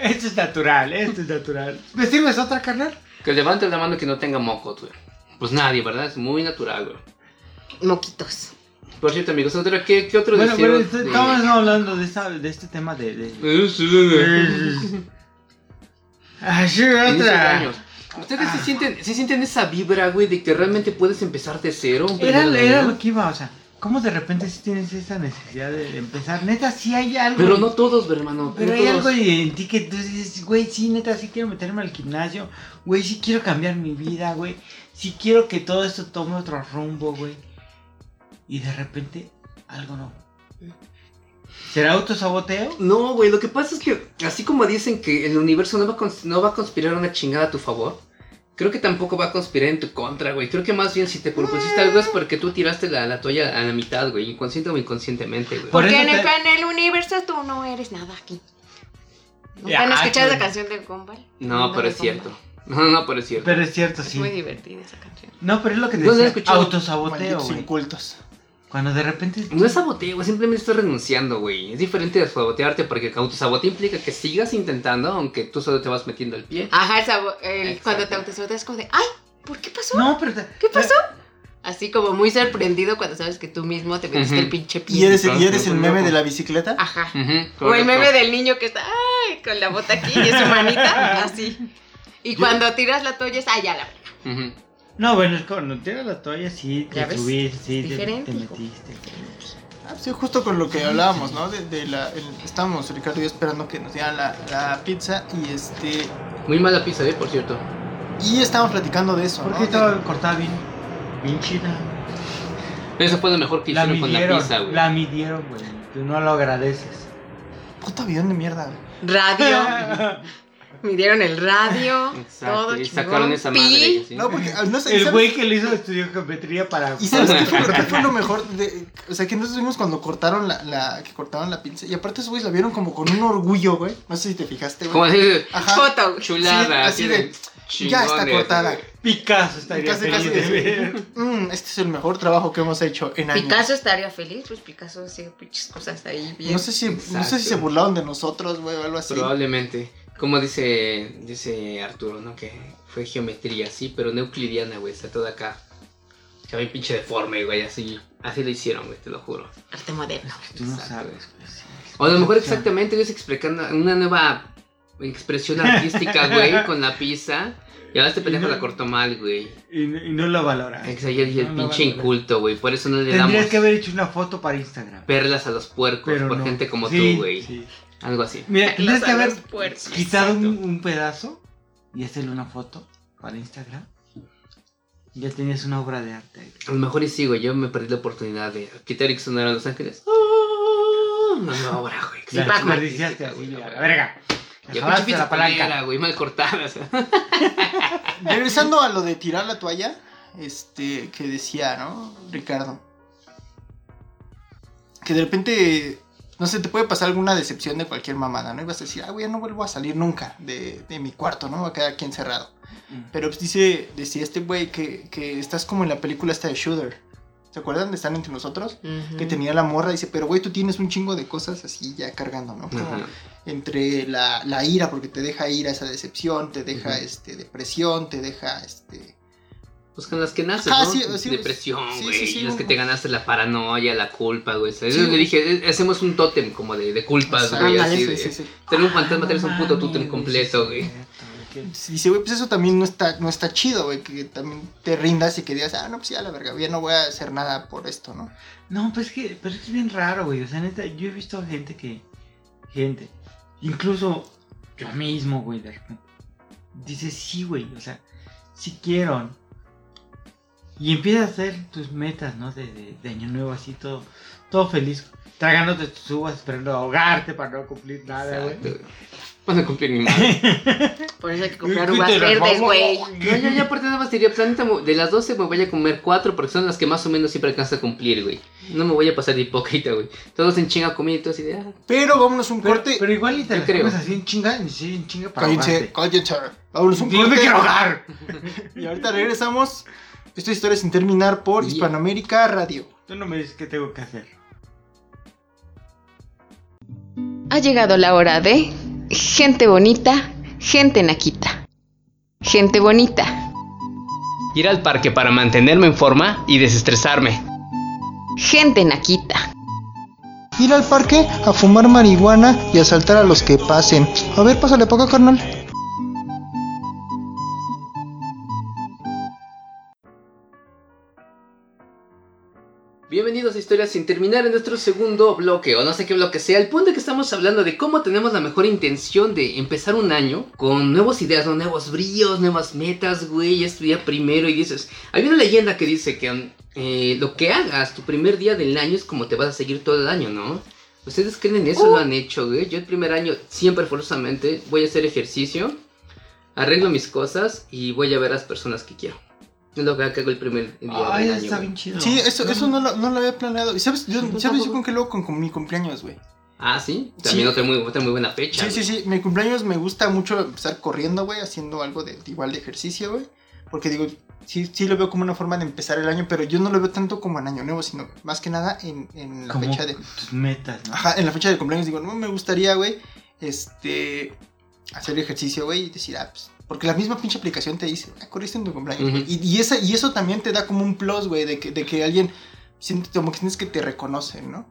Esto es natural, esto es natural. ¿Me sirves otra, carnal? Que levante la mano que no tenga mocos, güey. Pues nadie, ¿verdad? Es muy natural, güey. Moquitos. Por cierto, amigos, otra- ¿qué, qué otro Bueno, deseo? bueno, de- estamos hablando de, esta, de este tema de... de... Ah, sí, Inicio de otra. años. ¿Ustedes se sienten, se sienten esa vibra, güey, de que realmente puedes empezar de cero? Era, era lo que iba, o sea, ¿cómo de repente si tienes esa necesidad de, empezar? Neta, sí hay algo. Pero no todos, hermano. Pero no hay todos. algo en ti que tú dices, güey, sí, neta, sí quiero meterme al gimnasio, güey, sí quiero cambiar mi vida, güey, sí quiero que todo esto tome otro rumbo, güey. Y de repente, algo no. ¿Será autosaboteo? No, güey, lo que pasa es que, así como dicen que el universo no va, a no va a conspirar una chingada a tu favor, creo que tampoco va a conspirar en tu contra, güey. Creo que más bien si te propusiste algo es porque tú tiraste la, la toalla a la mitad, güey, inconsciente o inconscientemente, güey. Por Porque en el, te- en el universo tú no eres nada aquí. ¿Nunca han escuchado la canción del Gumball? No, pero es cierto. No, no, pero es cierto. Pero es cierto, Es sí. muy divertida esa canción. No, pero es lo que No he decía. Autosaboteo, güey. incultos. Cuando de repente. No es saboteo, güey, simplemente estás renunciando, güey. Es diferente de sabotearte porque autosaboteo implica que sigas intentando, aunque tú solo te vas metiendo el pie. Ajá, el sabo- el- cuando te autosaboteas es como de, ay, ¿por qué pasó? No, pero. te- ¿Qué pasó? Así como muy sorprendido cuando sabes que tú mismo te metiste el pinche pie. ¿Y eres, Entonces, ¿y eres el meme de la bicicleta? Ajá. O el meme del niño que está, ay, con la bota aquí y su manita, así. Y Yo- cuando tiras la toalla es, ya la verga. Ujú. No, bueno, es cuando tiras la toalla, sí, ¿Ya te subiste, sí, te, te metiste. Ah, sí, justo con lo que hablábamos, ¿no? De, de la, el- estábamos, Ricardo y yo, esperando que nos dieran la, la pizza y este... Muy mala pizza, ¿eh? Por cierto. Y estábamos platicando de eso, Porque ¿no? estaba cortada bien, bien chida. Eso fue lo mejor que La hicieron con la pizza, güey. la midieron, güey. Tú no lo agradeces. De- Puto avión de mierda, güey. Radio, midieron el radio, Exacto, todo y chingón. sacaron esa Pi. madre. ¿sí? No, porque... No sé, El ¿sabes- güey que le hizo estudió geometría para. ¿Y sabes qué fue, qué fue lo mejor? De, o sea, que nosotros vimos cuando cortaron la, la... Que cortaron la pizza. Y aparte esos güeyes la vieron como con un orgullo, güey. No sé si te fijaste, Como güey. así de Ajá. Foto. chulada, así así de, de. ya está cortada. güey. Picasso estaría feliz de ver. Mm, este es el mejor trabajo que hemos hecho en años. Picasso estaría feliz, pues Picasso hacía pinches cosas ahí bien. No sé si, no sé si se burlaron de nosotros, güey, o algo así. Probablemente. Como dice, dice Arturo, ¿no? Que fue geometría, sí, pero no euclidiana, güey. Está todo acá. Ya bien pinche deforme, güey. Así, así lo hicieron, güey, te lo juro. Arte moderno. Tú no Exacto. sabes, güey. O a lo mejor exactamente ellos explicando una nueva expresión artística, güey, con la pizza. Y ahora este pendejo la cortó mal, güey. Y, y no lo valora. Exacto, y el No pinche inculto, güey. Por eso no le Tendrías damos que haber hecho una foto para Instagram. perlas a los puercos Pero por no. gente como Sí, tú, güey. sí. Algo así. Mira, Los que haber quitado un, un pedazo y hacerle una foto para Instagram. Ya tenías una obra de arte. ahí. A lo mejor y sí, güey. Yo me perdí la oportunidad de quitar y sonar a Los Ángeles. Ah, Una nueva obra, güey. Pac-Man. así, güey, a la verga. Ya la palanca. güey, mal cortada. o sea. Regresando a lo de tirar la toalla, este, que decía, ¿no? Ricardo. Que de repente, no sé, te puede pasar alguna decepción de cualquier mamada, ¿no? Y vas a decir, ah, güey, ya no vuelvo a salir nunca de, de mi cuarto, ¿no? Va a quedar aquí encerrado. Pero pues dice, decía este güey que, que estás como en la película esta de Shooter. ¿Se acuerdan de Están entre nosotros? Que tenía la morra, dice, pero güey, tú tienes un chingo de cosas así ya cargando, ¿no? Como entre la, la ira, porque te deja ira esa decepción, te deja este depresión, te deja este. Pues con las que naces, Ah, ¿no? sí, sí, Depresión, sí, güey. sí, sí, y las que te ganaste la paranoia, la culpa, güey. Sí, le dije, eh, hacemos un tótem como de, de culpas, güey. Ándale, Así sí, de. sí, sí. Tener un fantasma, Ah, tienes un puto tótem sí, completo, sí, güey. que- Dice, güey, pues eso también no está, no está chido, güey, que también te rindas y que digas, ah, no, pues ya la verga, ya no voy a hacer nada por esto, ¿no? No, pues es que, pero es bien raro, güey. O sea, neta, yo he visto gente que. Gente. Incluso yo mismo, güey, de repente. Dice, sí, güey. O sea, sí quiero. Y empiezas a hacer tus metas, ¿no? De, de, de año nuevo, así todo. Todo feliz. Tragándote tus uvas, esperando ahogarte para no cumplir nada, güey. Güey. No se cumplió ni madre. Por eso hay que comprar uvas verdes, güey. Yo, yo, yo aparte nada más diría, planeta, de las 12 me voy a comer 4 porque son las que más o menos siempre alcanza a cumplir, güey. No me voy a pasar de hipócrita, güey. Todos en chinga comida y todo así de, ah, Pero vámonos un Pero, corte. pero igual y te Yo las creo. así en chinga, y sí, en chinga para cállense, cállense. Vámonos un Yo corte. me quiero ahogar. Y ahorita regresamos. Esta historia sin terminar por Yeah. Hispanoamérica Radio. Tú no me dices qué tengo que hacer. Ha llegado la hora de gente bonita, gente naquita. Gente bonita, Ir al parque para mantenerme en forma y desestresarme. gente naquita. Ir al parque a fumar marihuana y asaltar a los que pasen. A ver, pásale acá, carnal. Bienvenidos a Historias sin terminar en nuestro segundo bloque, o no sé qué bloque sea. El punto es que estamos hablando de cómo tenemos la mejor intención de empezar un año con nuevas ideas, nuevos brillos, nuevas metas, güey. Es tu día primero y dices. Hay una leyenda que dice que eh, lo que hagas tu primer día del año es como te vas a seguir todo el año, ¿no? ¿Ustedes creen en eso? ¿Lo han hecho, güey? Yo el primer año, siempre forzosamente, voy a hacer ejercicio, arreglo mis cosas y voy a ver a las personas que quiero. Es lo que hago el primer día Ay, del año. está bien chido. Sí, eso, eso no, lo, no lo había planeado. ¿Y sabes, yo, ¿sabes yo con qué luego con, con mi cumpleaños, güey? Ah, sí. También Sí. otra, muy, otra muy buena fecha. Sí, sí, sí. Mi cumpleaños me gusta mucho empezar corriendo, güey, haciendo algo de igual de ejercicio, güey. Porque digo, sí, sí lo veo como una forma de empezar el año, pero yo no lo veo tanto como en Año Nuevo, sino más que nada en, en la Como fecha de. tus metas, ¿no? Ajá, en la fecha de cumpleaños digo, no me gustaría, güey, este. hacer ejercicio, güey, y decir, ah, pues. Porque la misma pinche aplicación te dice, ah, corriste en tu cumpleaños, güey. Ujú. y, y, esa, y eso también te da como un plus, güey, de que, de que alguien siente como que sientes que te reconocen, ¿no?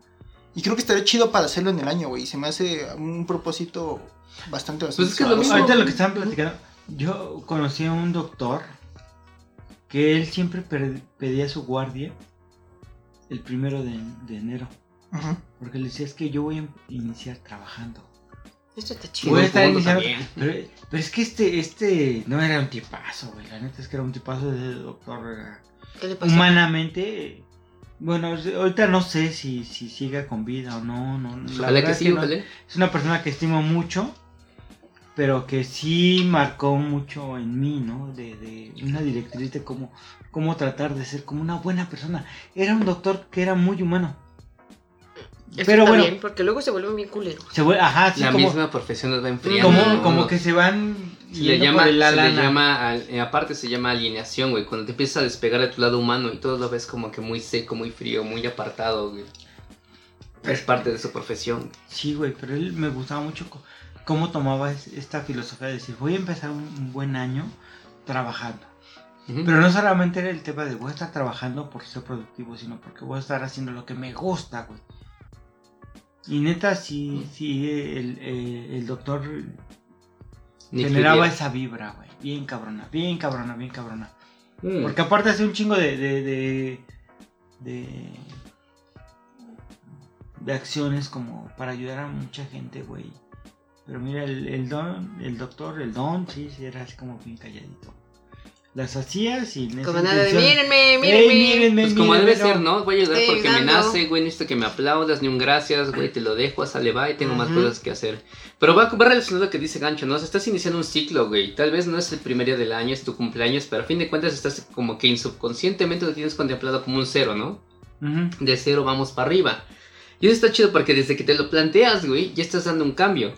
Y creo que estaría chido para hacerlo en el año, güey. y Se me hace un propósito bastante, bastante. Pues es que lo mismo. Ahorita lo que estaban platicando, yo conocí a un doctor que él siempre pedía su guardia el primero de, de enero. Ujú. Porque le decía, es que yo voy a iniciar trabajando. Esto está Sí, chido. Buen estar iniciando. Pero, pero es que este, este no era un tipazo, güey. La neta es que era un tipazo de doctor. era- ¿Qué le pasó? Humanamente, bueno, ahorita no sé si, si siga con vida o no. no la Ojalá verdad que es sí, no. Es una persona que estimo mucho, pero que sí marcó mucho en mí, ¿no? De, de una directriz de cómo, cómo tratar de ser como una buena persona. Era un doctor que era muy humano. Eso pero está bueno. bien, porque luego se vuelven bien culeros. Se vuelve, ajá, sí, La como, misma profesión nos va enfriando. como, ¿no? como que se van Se le llama, por el se le lana. llama al- eh, aparte se llama alineación, güey. Cuando te empiezas a despegar de tu lado humano y todo lo ves como que muy seco, muy frío, muy apartado, güey. Es parte de su profesión. Sí, güey, pero él me gustaba mucho cómo tomaba es- esta filosofía de decir, voy a empezar un, un buen año trabajando. Pero no solamente era el tema de voy a estar trabajando por ser productivo, sino porque voy a estar haciendo lo que me gusta, güey. Y neta, sí, sí, el, eh, el doctor generaba esa vibra, güey. Bien cabrona, bien cabrona, bien cabrona. Mm. Porque aparte hace un chingo de. de. de. de, de acciones como para ayudar a mucha gente, güey. Pero mira, el, el don, el doctor, el don, sí, sí, era así como bien calladito. Las hacía sin esa Como nada de, mírenme, Ey, mírenme. Pues como mírenme, debe ser, ¿no? Voy a ayudar porque me nace, güey, necesito que me aplaudas, ni un gracias, güey, te lo dejo, sale, va y tengo más cosas que hacer. Pero va, va relacionado a lo que dice Gancho, ¿no? O sea, estás iniciando un ciclo, güey. Tal vez no es el primer día del año, es tu cumpleaños, pero a fin de cuentas estás como que subconscientemente lo tienes contemplado como un cero, ¿no? De cero vamos para arriba. Y eso está chido porque desde que te lo planteas, güey, ya estás dando un cambio.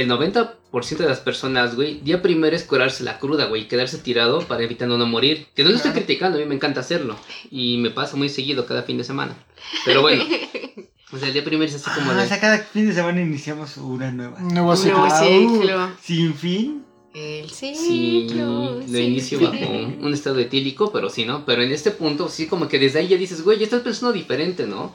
El 90% de las personas, güey, día primero es curarse la cruda, güey, quedarse tirado para evitando no morir. Que no lo estoy criticando, a mí me encanta hacerlo. Y me pasa muy seguido cada fin de semana. Pero bueno, o sea, el día primero es así como Ah, de... o sea, cada fin de semana iniciamos una nueva. Un nuevo ciclo. nuevo ciclo. Sin fin. El Sí, ciclo. lo inicio bajo un estado etílico, pero sí, ¿no? Pero en este punto, sí, como que desde ahí ya dices, güey, ya estás pensando diferente, ¿no?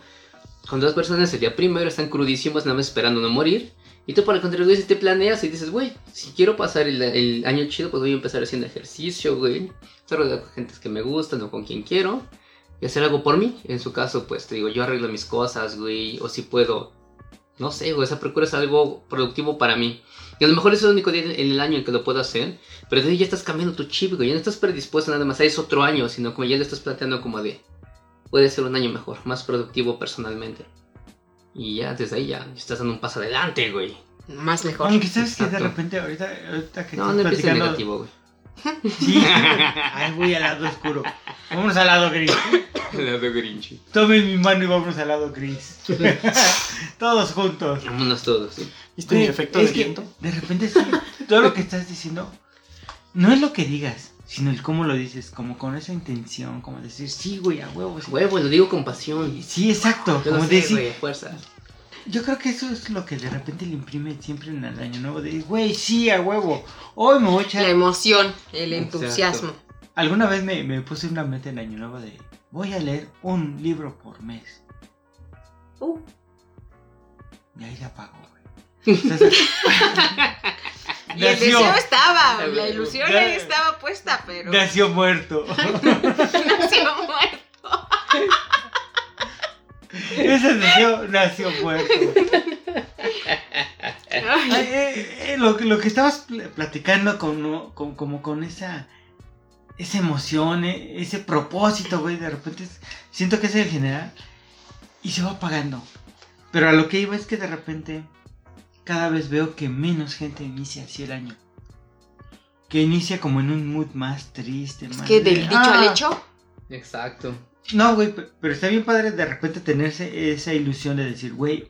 Cuando las personas el día primero están crudísimos, nada más esperando no morir. Y tú, por el contrario, güey, si te planeas y dices, güey, si quiero pasar el, año chido, pues voy a empezar haciendo ejercicio, güey. Estar rodeado con gente que me gustan o con quien quiero. Y hacer algo por mí. En su caso, pues te digo, yo arreglo mis cosas, güey. O si puedo, no sé, güey, o sea, procuras algo productivo para mí. Y a lo mejor es el único día en el año en que lo puedo hacer. Pero ahí ya estás cambiando tu chip, güey. Ya no estás predispuesto nada más a es otro año, sino como ya le estás planteando como de. Puede ser un año mejor, más productivo personalmente. Y ya desde ahí ya estás dando un paso adelante, güey. Más mejor. Aunque sabes que de repente, ahorita, ahorita que No, estás no platicando- negativo, güey. Sí, ay, voy al lado oscuro. Vámonos al lado gris. La de Grinch. Tomen mi mano y vámonos al lado gris. Todos juntos. Vámonos todos, sí. ¿Viste mi efecto es de viento? De repente sí, todo lo que estás diciendo no es lo que digas, sino el cómo lo dices, como con esa intención, como decir, sí, güey, a huevo. Sí, Huevo, lo digo con pasión. Sí, exacto. Yo Como sé, decir, güey, fuerza. yo creo que eso es lo que de repente le imprime siempre en el año nuevo. De, güey, sí, a huevo. Hoy me voy a echar. La emoción, el Exacto. entusiasmo. Alguna vez me, me puse una meta en año nuevo de, voy a leer un libro por mes. Uh, Y ahí se apagó, güey. Entonces, y el deseo estaba, la ilusión ahí estaba puesta, pero nació muerto. nació muerto. Ese deseo nació muerto. Ay, Ay, eh, eh, lo, que- lo que estabas pl- platicando con, con- como con esa esa emoción, eh, ese propósito, güey, de repente es- siento que es el general y se va apagando. Pero a lo que iba es que de repente cada vez veo que menos gente inicia así el año. Que inicia como en un mood más triste, Es más que de, del dicho al "Ah". hecho, Exacto. No, güey, pe- pero está bien padre de repente tenerse esa ilusión de decir, güey,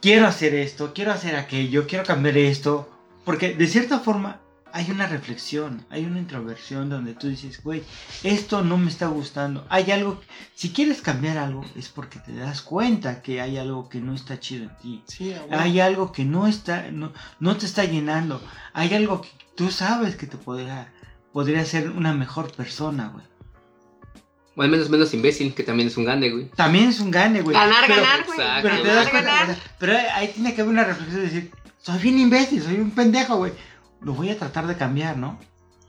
quiero hacer esto, quiero hacer aquello, quiero cambiar esto. Porque de cierta forma hay una reflexión, hay una introversión donde tú dices, güey, esto no me está gustando. Hay algo, si quieres cambiar algo es porque te das cuenta que hay algo que no está chido en ti. Sí, güey. Hay algo que no está, no, no te está llenando. Hay algo que tú sabes que te podría, podría ser una mejor persona, güey. O al menos menos imbécil, que también es un gane, güey. También es un gane, güey. Ganar, Pero- ganar, güey. Pero te das cuenta, ganar. sea, pero ahí tiene que haber una reflexión de decir, soy bien imbécil, soy un pendejo, güey. Lo voy a tratar de cambiar, ¿no?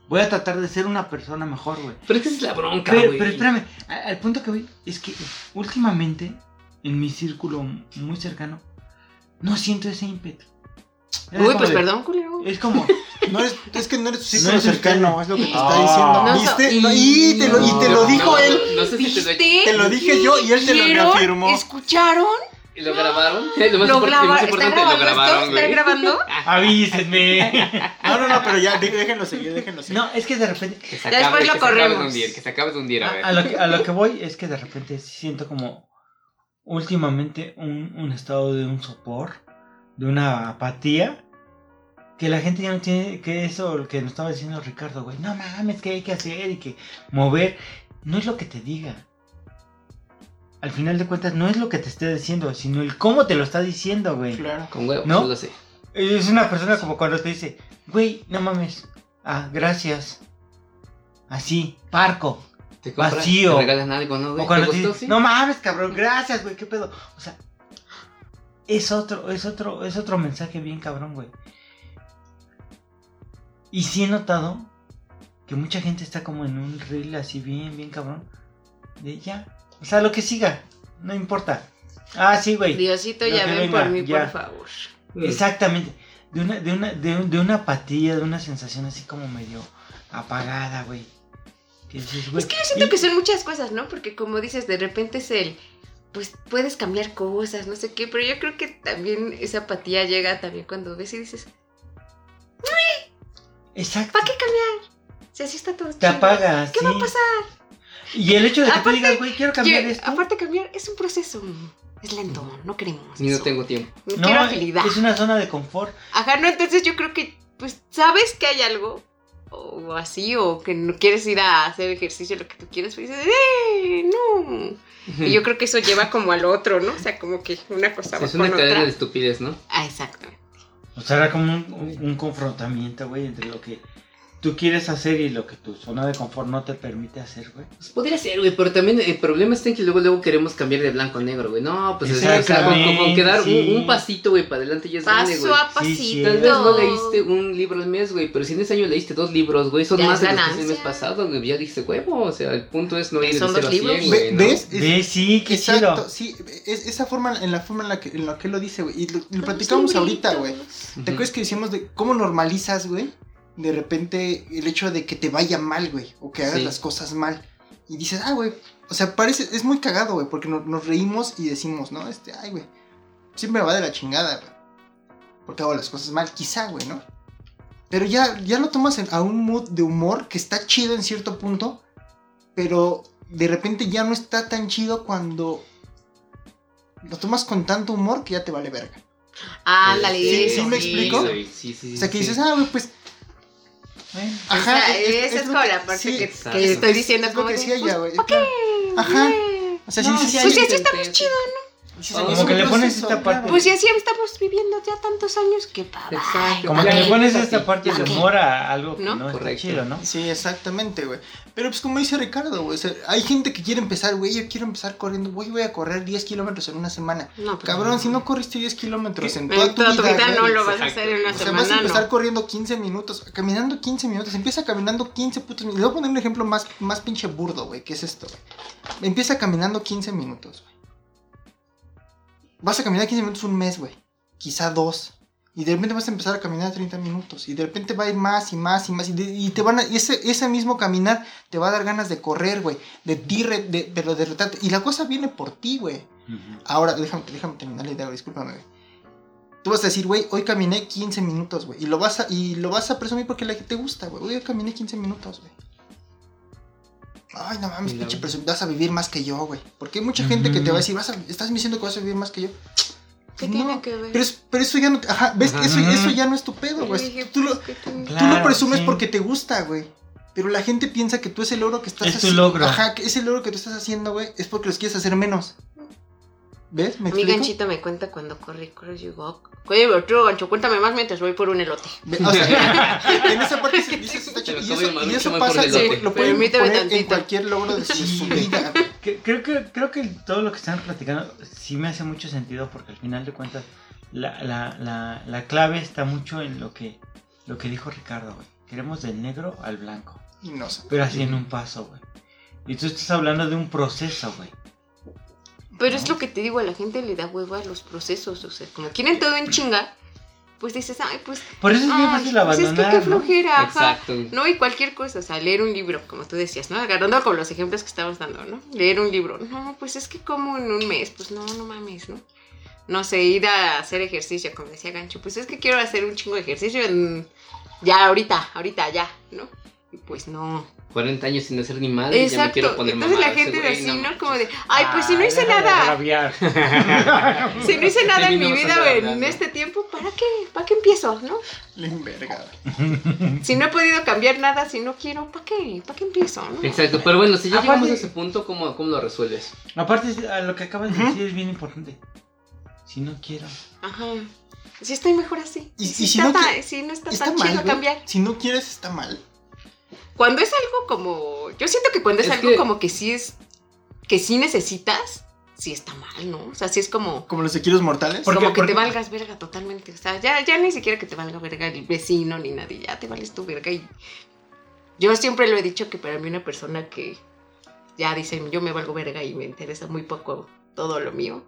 Voy a tratar de ser una persona mejor, güey. Pero esa es la bronca, Pero, güey. pero espérame, a- al punto que voy es que últimamente, en mi círculo muy cercano, no siento ese ímpetu. Es Uy, pues de- perdón, culero. Es como, No eres, es que no eres tu No círculo eres cercano, es lo que te está diciendo. No, ¿Viste? No, y, te lo, y te lo dijo no, él. No, sé si te lo, ¿Viste? Te lo dije yo y él te lo reafirmó. ¿Escucharon? ¿Y ¿Lo grabaron? Lo más, ¿Lo graba- más ¿Está importante, lo grabaron, esto? güey. ¿Está grabando? avísenme. No, no, no, pero ya, dé- déjenlo seguir, déjenlo seguir. No, es que de repente, Que se Ya acabe, después lo que se de corremos. hundir, que se acabe de hundir, a ver. a lo que, a lo que voy es que de repente siento como últimamente un, un estado de un sopor, de una apatía, que la gente ya no tiene, que eso lo que nos estaba diciendo Ricardo, güey, no mames, que hay que hacer y que mover, no es lo que te diga. Al final de cuentas no es lo que te esté diciendo, sino el cómo te lo está diciendo, güey. Claro. Con huevos, ¿No? yo lo sé. Es una persona como cuando te dice, güey, no mames, ah, gracias. Así, parco. Te compras, Vacío. te regalan algo, ¿no, güey? O cuando ¿Te dice, sí? no mames, cabrón, gracias, güey, qué pedo. O sea, es otro, es otro, es otro mensaje bien cabrón, güey. Y sí he notado que mucha gente está como en un reel así bien, bien cabrón. De ya. O sea, lo que siga, no importa. Ah, sí, güey. Diosito, Lo ya ven venga, por mí, ya. por favor. Exactamente. De una, de una, de, un- de una apatía, de una sensación así como medio apagada, güey. Que dices, güey. Es que yo siento y- que son muchas cosas, ¿no? Porque como dices, de repente es el, pues puedes cambiar cosas, no sé qué, pero yo creo que también esa apatía llega también cuando ves y dices, Exacto. ¿para qué cambiar? Si así está todo Te chido. apagas. ¿Qué va a pasar? Y el hecho de que tú Aparte, digas, güey, quiero cambiar Que, esto. aparte cambiar es un proceso, es lento, no queremos Y no tengo tiempo. No no, quiero agilidad. es una zona de confort. Ajá, no, entonces yo creo que, pues, sabes que hay algo, o así, o que no quieres ir a hacer ejercicio, lo que tú quieres, pero dices, ¡eh! No. Y yo creo que eso lleva como al otro, ¿no? O sea, como que una cosa va Es con una cadena otra. de estupidez, ¿no? Ah, exactamente. O sea, era como un, un- un confrontamiento, güey, entre lo que tú quieres hacer y lo que tu zona de confort no te permite hacer, güey. Pues podría ser, güey, pero también el problema está en que luego, luego queremos cambiar de blanco a negro, güey. No, pues o sea, o sea, con, con- con que dar un, pasito, güey, para adelante ya es grande, Paso güey. a pasito. sí. Tal vez no leíste un libro al mes, güey, pero si en ese año leíste dos libros, güey, son Ya más es de los que el mes pasado, güey, ya diste huevo, o sea, el punto es no ir de Son cero dos a cien, libros. güey, Ve- ¿no? ¿Ves? Es- Ve, sí, qué Exacto, chido. sí, es, esa forma, en la forma en la que, en la que lo dice, güey. Y lo, lo platicamos ahorita, güey. ¿Te acuerdas que decíamos de cómo normalizas, güey? De repente el hecho de que te vaya mal, güey, o que hagas Sí. las cosas mal. Y dices, ah, güey, o sea, parece, es muy cagado, güey, porque no- nos reímos y decimos, ¿no? Este, ay, güey, siempre me va de la chingada, güey. Porque hago las cosas mal, quizá, güey, ¿no? Pero ya, ya lo tomas en- a un mood de humor que está chido en cierto punto, pero de repente ya no está tan chido cuando lo tomas con tanto humor que ya te vale verga. Ándale, Sí, eso. sí me explico. sí, sí, O sea, que sí. dices, ah, güey, pues Bueno, Ajá, Esa- es- es- esa es es como que- la parte sí, que, que estoy Es- diciendo es como que de, decía pues. ¿pa' qué? Ajá. O sea, No, sí, sí, sí, sí, Pues sí, sí, así intenté, estamos sí. sí, Como que le pones esta parte- Pues sí, así estamos viviendo ya tantos años que pa, Exacto. como Ya, que le ya, pones ya, esta sí. parte de humor a algo que ¿No? no, está Correcto. chido, ¿no? Sí, exactamente, güey. Pero pues como dice Ricardo, güey, o sea, hay gente que quiere empezar, güey, yo quiero empezar corriendo, güey, voy a correr 10 kilómetros en una semana. No, pues, Cabrón, si no corriste 10 kilómetros en toda tu toda tu vida, vida no lo vas a hacer en una O sea, vas a semana, empezar no. corriendo 15 minutos, caminando 15 minutos, empieza caminando 15 putos minutos. Le voy a poner un ejemplo más, más pinche burdo, güey, ¿qué es esto, güey? Empieza caminando 15 minutos, güey. Vas a caminar 15 minutos un mes, güey. Quizá dos. Y de repente vas a empezar a caminar 30 minutos. Y de repente va a ir más y más y más. Y, de- y te van a, y ese, ese mismo caminar te va a dar ganas de correr, güey. De ti, de, pero de retarte. Y la cosa viene por ti, güey. Ahora, déjame, déjame terminar la idea, güey, discúlpame, güey. Tú vas a decir, güey, hoy caminé 15 minutos, güey. Y lo vas a, y lo vas a presumir porque la, te gusta, güey. Hoy caminé 15 minutos, güey. Ay, no mames, pinche presum- vas a vivir más que yo, güey. Porque hay mucha gente que te va a decir, vas a, estás diciendo que vas a vivir más que yo. ¿Qué No, tiene que ver? Pero, es- pero eso ya no. Ajá, ¿ves? Ajá. Eso, eso ya no es tu pedo, güey. Tú lo, pues, ¿qué tiene- tú Claro, lo presumes sí. porque te gusta, güey. Pero la gente piensa que tú ese logro que estás Es tu haciendo. logro. Ajá, que ese logro que tú estás haciendo, güey, es porque los quieres hacer menos. ¿Ves? ¿Me Mi explico? ganchito me cuenta cuando corre, corre, y digo, oye, Gancho, cuéntame más mientras voy por un elote. Ve- o sea, en esa parte se chido. Pero Y eso, y eso pasa, el lo, pueden poner en cualquier logro de su, vida. Creo, que, creo que todo lo que están platicando sí me hace mucho sentido porque al final de cuentas la, la, la, la clave está mucho en lo que, lo que dijo Ricardo, güey. Queremos del negro al blanco, Y no sé. pero así en un paso, güey. Y tú estás hablando de un proceso, güey. Pero es lo que te digo, a la gente le da hueva a los procesos. O sea, como quieren todo en chinga, pues dices, ay, pues. Por eso es bien fácil pues es que abandonar, qué ¿no? flojera, ajá. Exacto. No, y cualquier cosa, o sea, leer un libro, como tú decías, ¿no? Agarrando con los ejemplos que estabas dando, ¿no? Leer un libro. No, pues es que como en un mes, pues no, no mames, ¿no? No sé, ir a hacer ejercicio, como decía Gancho, pues es que quiero hacer un chingo de ejercicio en... Ya, ahorita, ahorita, ya, ¿no? Y pues no. 40 años sin hacer ni madre y ya me quiero poner Entonces la gente de así, ¿no? manches. Como de, ay, pues si no hice nada. rabiar. Si no hice nada en mi vida en hablando. este tiempo, ¿para qué? ¿Para qué empiezo, no? Si no he podido cambiar nada, si no quiero, ¿para qué? ¿Para qué empiezo, no? Exacto, pero bueno, si ya Aparte- llegamos a ese punto, ¿cómo, cómo lo resuelves? Aparte, a lo que acabas de decir es bien importante. Si no quiero. Ajá. Si estoy mejor así. Y- si, y si está no ta- qui- si no está, Está tan mal, chido cambiar. Si no quieres, está mal. Cuando es algo como. Yo siento que cuando es, Es algo que- como que sí es. Que sí necesitas, sí está mal, ¿no? O sea, sí es como. Como los equilibrios mortales. Por- como que te valgas verga totalmente. O sea, ya, ya ni siquiera que te valga verga el vecino ni nadie. Ya te vales tu verga. Y yo siempre lo he dicho que para mí una persona que ya dice yo me valgo verga y me interesa muy poco todo lo mío.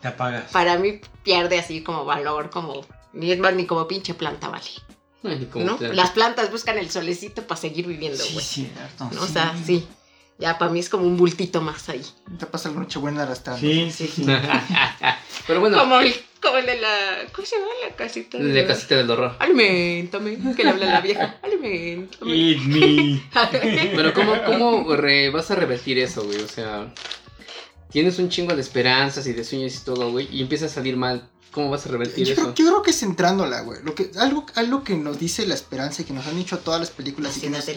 Te apagas. Para mí pierde así como valor, como. Ni es más ni como pinche planta, vale. Las plantas buscan el solecito para seguir viviendo, Sí, güey. cierto. ¿no? O sea, sí. Ya para mí es como un bultito más ahí. Te pasa la noche buena arrastrando. Sí, sí, sí. pero bueno, Como el, como el de la. ¿Cómo se llama la casita? de la casita del horror. Alimentame. Que le habla la vieja. Alimentame. Eat me. Pero ¿cómo, cómo re- vas a revertir eso, güey? O sea, tienes un chingo de esperanzas y de sueños y todo, güey, y empieza a salir mal. ¿Cómo vas a revertir Yo eso? creo, yo creo que es centrándola, güey. Lo que, algo, algo que nos dice la esperanza y que nos han dicho todas las películas y que, nos, la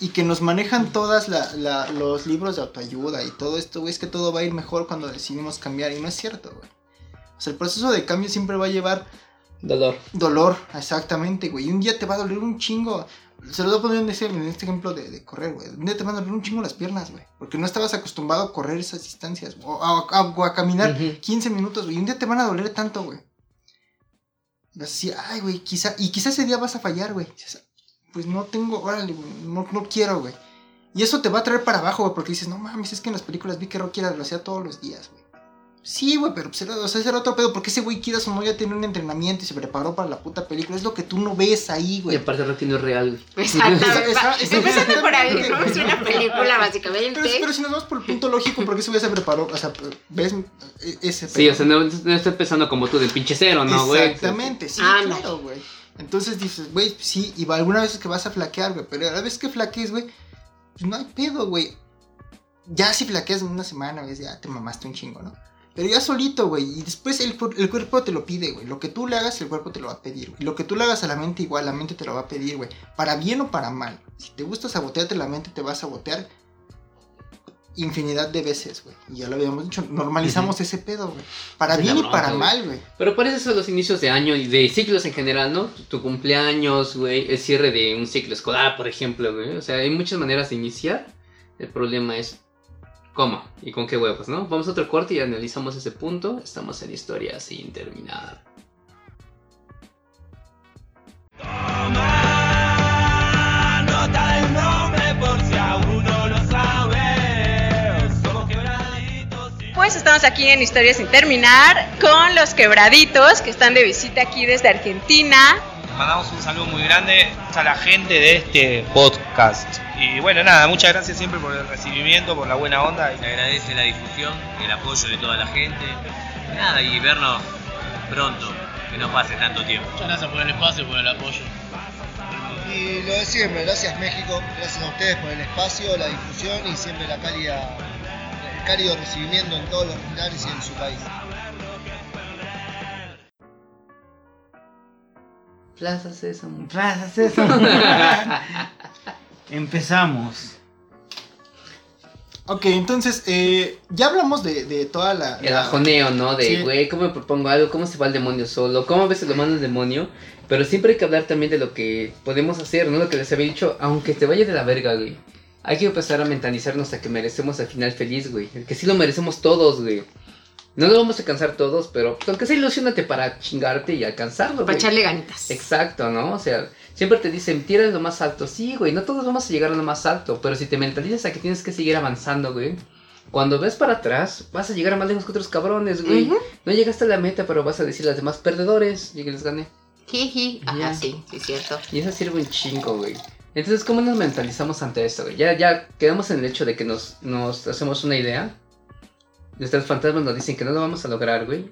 y que nos manejan todas la- la- los libros de autoayuda y todo esto, güey, es que todo va a ir mejor cuando decidimos cambiar. Y no es cierto, güey. O sea, el proceso de cambio siempre va a llevar Dolor. dolor, exactamente, güey. Y un día te va a doler un chingo. Se lo voy a poner en este, en este ejemplo de, de correr, güey. Un día te van a doler un chingo las piernas, güey. Porque no estabas acostumbrado a correr esas distancias. O a, a- o a caminar Ujú. 15 minutos, güey. Y un día te van a doler tanto, güey. Y vas así, ay, güey, quizá, y quizá ese día vas a fallar, güey. Pues no tengo, órale, güey, no, no quiero, güey. Y eso te va a traer para abajo, güey, porque dices, no mames, es que en las películas vi que Rocky era, lo hacía todos los días, güey. Sí, güey, pero pues era, o sea, ese era otro pedo, porque ese güey quieras o no ya tiene un entrenamiento y se preparó para la puta película. Es lo que tú no ves ahí, Y güey. aparte Rocky no es real. güey. Exacto. Esa- esa- Empezando por ahí, ¿no? Es una película, básicamente. Pero, pero si nos vamos por el punto lógico, porque ese güey se preparó, o sea, ves ese Sí, o sea, no, no estoy empezando como tú del pinche cero, ¿no, güey? Exactamente, sí, Ándale. claro, güey. Entonces dices, güey, sí, y va alguna vez que vas a flaquear, güey, pero a la vez que flaquees, güey, pues no hay pedo, güey. Ya si flaqueas en una semana, güey, ya te mamaste un chingo, ¿no? Pero ya solito, güey, y después el, el cuerpo te lo pide, güey. Lo que tú le hagas, el cuerpo te lo va a pedir, güey. Lo que tú le hagas a la mente, igual, la mente te lo va a pedir, güey. Para bien o para mal. Si te gusta sabotearte la mente, te va a sabotear infinidad de veces, güey. Y ya lo habíamos dicho, normalizamos ese pedo, güey. Para Sí, bien la y para bronca, güey. mal, güey. Pero por eso son los inicios de año y de ciclos en general, ¿no? Tu, tu cumpleaños, güey, el cierre de un ciclo escolar, por ejemplo, güey. O sea, hay muchas maneras de iniciar. El problema es cómo y con qué huevos, ¿no? Vamos a otro corte y analizamos ese punto. Estamos en historia sin terminar. Toma nota del nombre por si aún no lo sabes. Somos quebraditos y... Pues estamos aquí en Historia sin terminar con los quebraditos que están de visita aquí desde Argentina. Mandamos un saludo muy grande a la gente de este podcast. Y bueno, nada, muchas gracias siempre por el recibimiento, por la buena onda. Y... Se agradece la difusión, el apoyo de toda la gente. Nada, y vernos pronto, que no pase tanto tiempo. Muchas gracias por el espacio y por el apoyo. Y lo de siempre, gracias México, gracias a ustedes por el espacio, la difusión y siempre la cálida, el cálido recibimiento en todos los lugares y en su país. Plaza Sésamo. Plaza Sésamo. Empezamos. Ok, entonces, eh, ya hablamos de, de toda la... El la- ajoneo, ¿no? De, Sí. güey, ¿cómo me propongo algo? ¿Cómo se va el demonio solo? ¿Cómo a veces lo manda el demonio? Pero siempre hay que hablar también de lo que podemos hacer, ¿no? Lo que les había dicho, aunque te vaya de la verga, güey. Hay que empezar a mentalizarnos a que merecemos al final feliz, güey. El que sí lo merecemos todos, güey. No lo vamos a alcanzar todos, pero pues, aunque sea ilusionate para chingarte y alcanzarlo, Para güey. echarle ganitas. Exacto, ¿no? O sea, siempre te dicen, tira lo más alto. Sí, güey, no todos vamos a llegar a lo más alto, pero si te mentalizas a que tienes que seguir avanzando, güey. Cuando ves para atrás, vas a llegar más lejos que otros cabrones, güey. Ujú. No llegaste a la meta, pero vas a decir a los demás perdedores y que les gané. Jiji. Ajá, Ya. sí, sí, cierto. Y eso sirve un chingo, güey. Entonces, ¿cómo nos mentalizamos ante esto, güey? Ya, ya quedamos en el hecho de que nos, nos hacemos una idea. Nuestros fantasmas nos dicen que no lo vamos a lograr, güey.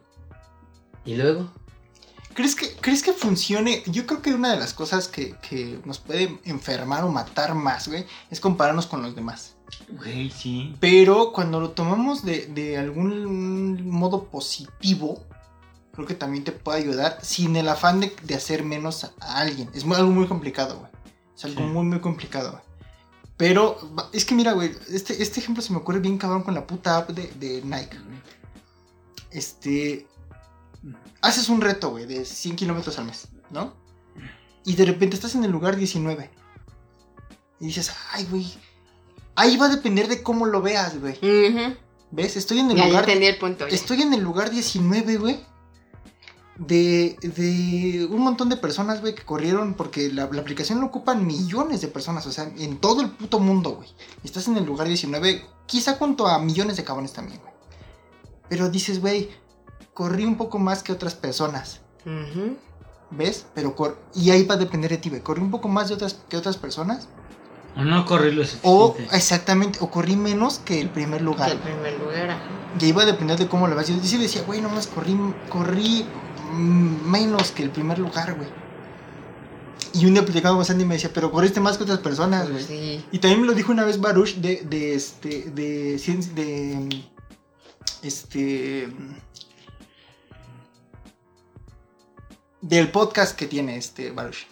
Y luego, ¿Crees que, ¿Crees que funcione? Yo creo que una de las cosas que, que nos puede enfermar o matar más, güey, es compararnos con los demás. Güey, sí. Pero cuando lo tomamos de, de algún modo positivo, creo que también te puede ayudar sin el afán de, de hacer menos a, a alguien. Es muy- algo muy complicado, güey. Es algo Sí. muy, muy complicado, güey. Pero es que mira, güey, este, este ejemplo se me ocurre bien cabrón con la puta app de, de Nike, güey. Este. Haces un reto, güey, de 100 kilómetros al mes, ¿no? Y de repente estás en el lugar 19. Y dices, ay, güey. Ahí va a depender de cómo lo veas, güey. Ujú. ¿Ves? Estoy en el Ya, ya lugar. entendí el punto. ya. Estoy en el lugar 19, güey. De, de un montón de personas, güey, que corrieron porque la, la aplicación lo ocupan millones de personas, o sea, en todo el puto mundo, güey. Estás en el lugar 19, quizá junto a millones de cabrones también, güey. Pero dices, güey, corrí un poco más que otras personas. ¿ves? Pero cor- y ahí va a depender de ti, güey. Corrí un poco más de otras que otras personas O no correr lo o suficiente. exactamente, o corrí menos que el primer lugar. Que el primer lugar. ajá. Y iba a depender de cómo lo vas. Yo sí decía, güey, nomás corrí, corrí mm, menos que el primer lugar, güey. Y un día platicaba con Sandy y me decía, pero corriste más que otras personas, güey. Sí. Y también me lo dijo una vez Baruch de, de este, de, de, este, del podcast que tiene este Baruch.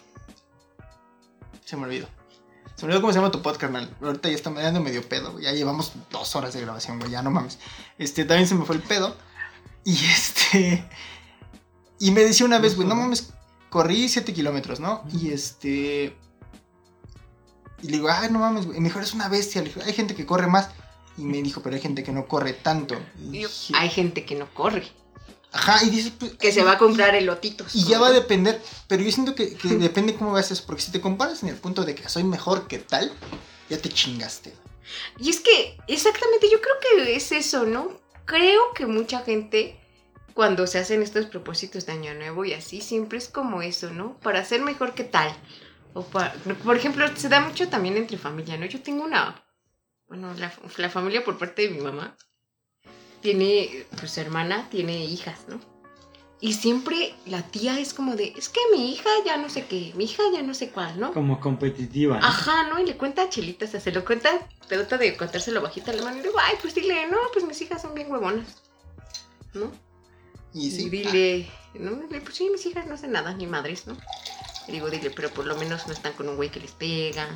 Se me olvidó. Se me olvidó cómo se llama tu podcast, carnal. Ahorita ya está me dando medio pedo, güey. Ya llevamos dos horas de grabación, güey. Ya no mames. Este, también se me fue el pedo. Y este. Y me decía una vez, güey, no mames, corrí 7 kilómetros, ¿no? Y este. Y le digo, ay, no mames, güey. Y me dijo, eres una bestia. Le dije, hay gente que corre más. Y me dijo, pero hay gente que no corre tanto. Y Yo- dije, Hay gente que no corre. Ajá, y dices, pues. Que se va a comprar elotitos. Y ya va a depender, pero yo siento que, que depende cómo veas eso, porque si te comparas en el punto de que soy mejor que tal, ya te chingaste. Y es que, exactamente, yo creo que es eso, ¿no? Creo que mucha gente, cuando se hacen estos propósitos de Año Nuevo y así, siempre es como eso, ¿no? Para ser mejor que tal. O para, por ejemplo, se da mucho también entre familia, ¿no? Yo tengo una, bueno, la, la familia por parte de mi mamá tiene, pues su hermana tiene hijas, ¿no? Y siempre la tía es como de, es que mi hija ya no sé qué, mi hija ya no sé cuál, ¿no? Como competitiva. ¿no? Ajá, ¿no? Y le cuenta a Chelita, o sea, se lo cuenta, trata de contárselo bajita a la mano y le digo, ay, pues dile, no, pues mis hijas son bien huevonas, ¿no? Y Y sí, dile, no, pues sí, mis hijas no hacen nada, ni madres, ¿no? Y digo, dile, pero por lo menos no están con un güey que les pega,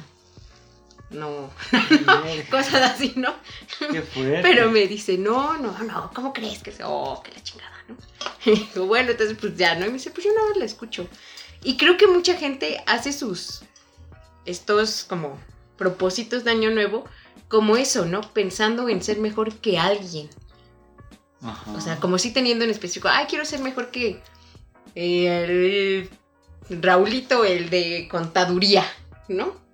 no, cosas así, ¿no? Qué fuerte. Pero me dice, no, no, no, ¿cómo crees que se, oh, que la chingada, ¿no? Y digo, bueno, entonces pues ya, ¿no? Y me dice, pues yo nada más la escucho. Y creo que mucha gente hace sus, estos como propósitos de año nuevo, como eso, ¿no? Pensando en ser mejor que alguien. Ajá. O sea, como si teniendo en específico, ay, quiero ser mejor que eh, el Raulito, el de contaduría, ¿no?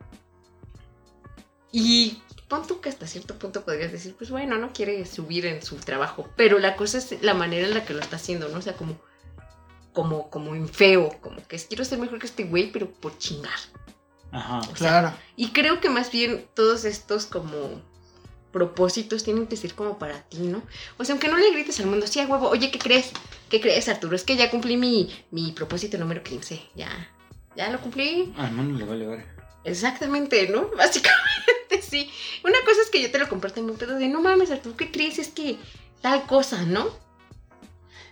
Y pon tú que hasta cierto punto podrías decir, pues bueno, no quiere subir en su trabajo, pero la cosa es la manera en la que lo está haciendo, ¿no? O sea, como, como, como en feo, como que quiero ser mejor que este güey, pero por chingar. Ajá. claro. Y creo que más bien todos estos como propósitos tienen que ser como para ti, ¿no? O sea, aunque no le grites al mundo, sí, a huevo, oye, ¿qué crees? ¿Qué crees, Arturo? Es que ya cumplí mi, mi propósito número 15, ya, ya lo cumplí. Al mano le vale ver. Exactamente, ¿no? Básicamente, sí. Una cosa es que yo te lo comparto en un pedo de, no mames, Arturo, ¿qué crees? Es que tal cosa, ¿no?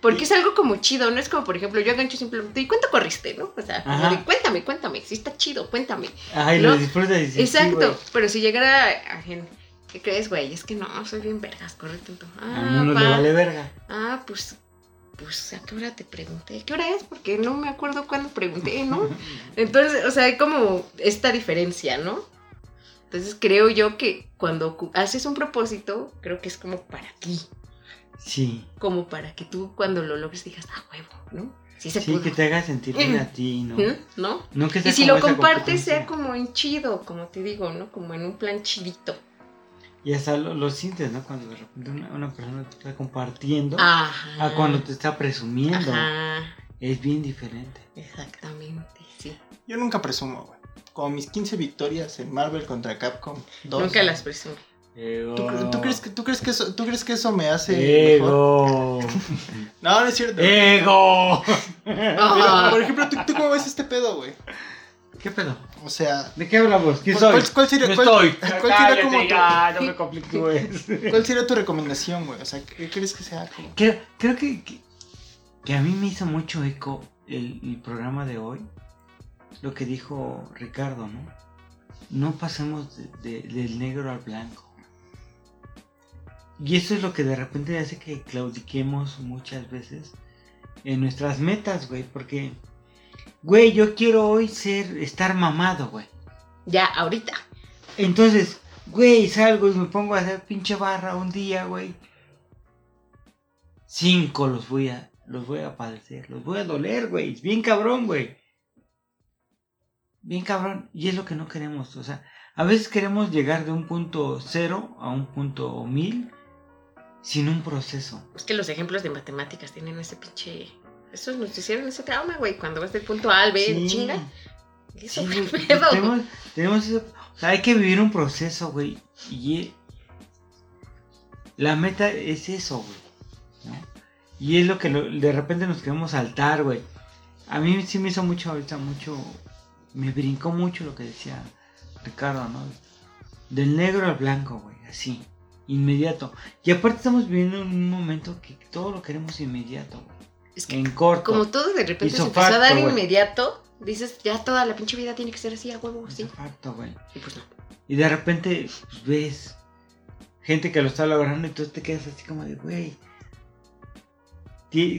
Porque es algo como chido, no es como, por ejemplo, yo gancho simplemente, ¿y cuánto corriste, no? O sea, como Ajá. de, cuéntame, cuéntame, si está chido, cuéntame. Ay, ¿no? lo disfrutas y sí, Exacto, pero si llegara a gente, ¿qué crees, güey? Es que no, soy bien vergas, corre tanto. Ah, Al mundo le va. vale verga. Ah, pues, pues, ¿a qué hora te pregunté? ¿Qué hora es? Porque no me acuerdo cuándo pregunté, ¿no? Entonces, o sea, hay como esta diferencia, ¿no? Entonces creo yo que cuando cu- haces un propósito, creo que es como para ti, Sí. como para que tú cuando lo logres digas, ah, huevo, ¿no? Sí se Sí, pudo. que te haga sentir bien a ti, ¿no? ¿Mm? ¿No? No que Y si como lo compartes, sea como en chido, como te digo, ¿no? Como en un plan chidito. Y hasta lo, lo sientes, ¿no? Cuando de repente una, una persona te está compartiendo Ajá. a cuando te está presumiendo. Ajá, Es bien diferente. exactamente, sí. Yo nunca presumo, güey. Como mis 15 victorias en Marvel contra Capcom 2. Nunca las presumo. Ego. ¿Tú, tú crees que, tú, crees que eso, ¿Tú crees que eso me hace mejor? Ego. No, no es cierto. Ego. Pero, por ejemplo, ¿tú, tú cómo ves este pedo, güey? ¿Qué pedo? O sea, ¿De qué hablamos? ¿Quién ¿Cuál- soy? cuál- cuál sería- cuál- estoy. cuál sería como tu- ya, no me conflictúes. ¿cuál sería tu recomendación, güey? O sea, ¿qué crees que sea como? Creo, creo que, que, que a mí me hizo mucho eco el, el programa de hoy. Lo que dijo Ricardo, ¿no? No pasemos de- de- del negro al blanco. Y eso es lo que de repente hace que claudiquemos muchas veces en nuestras metas, güey. Porque, güey, yo quiero hoy ser, estar mamado, güey. Ya, ahorita. Entonces, güey, salgo y me pongo a hacer pinche barra un día, güey. Cinco los voy a, los voy a padecer, los voy a doler, güey. Bien cabrón, güey. Bien cabrón. Y es lo que no queremos. O sea, a veces queremos llegar de un punto cero a un punto mil sin un proceso. Es que los ejemplos de matemáticas tienen ese pinche. Esos nos hicieron ese trauma, güey. Cuando vas del punto A al B, Sí. chinga. Eso Sí, güey, pedo. tenemos, tenemos ese- o sea, hay que vivir un proceso, güey. Y e- la meta es eso, güey. ¿no? Y es lo que lo- de repente nos queremos saltar, güey. A mí sí me hizo mucho ahorita, mucho. Me brincó mucho lo que decía Ricardo, ¿no? Del negro al blanco, güey. Así. Inmediato. Y aparte estamos viviendo en un momento que todo lo queremos inmediato, güey. Es que En corto. como todo de repente se empezó a dar facto, inmediato, dices, ya toda la pinche vida tiene que ser así, a huevo, así. Exacto, güey. Y pues no. Y de repente pues, ves gente que lo está logrando y tú te quedas así como de, güey.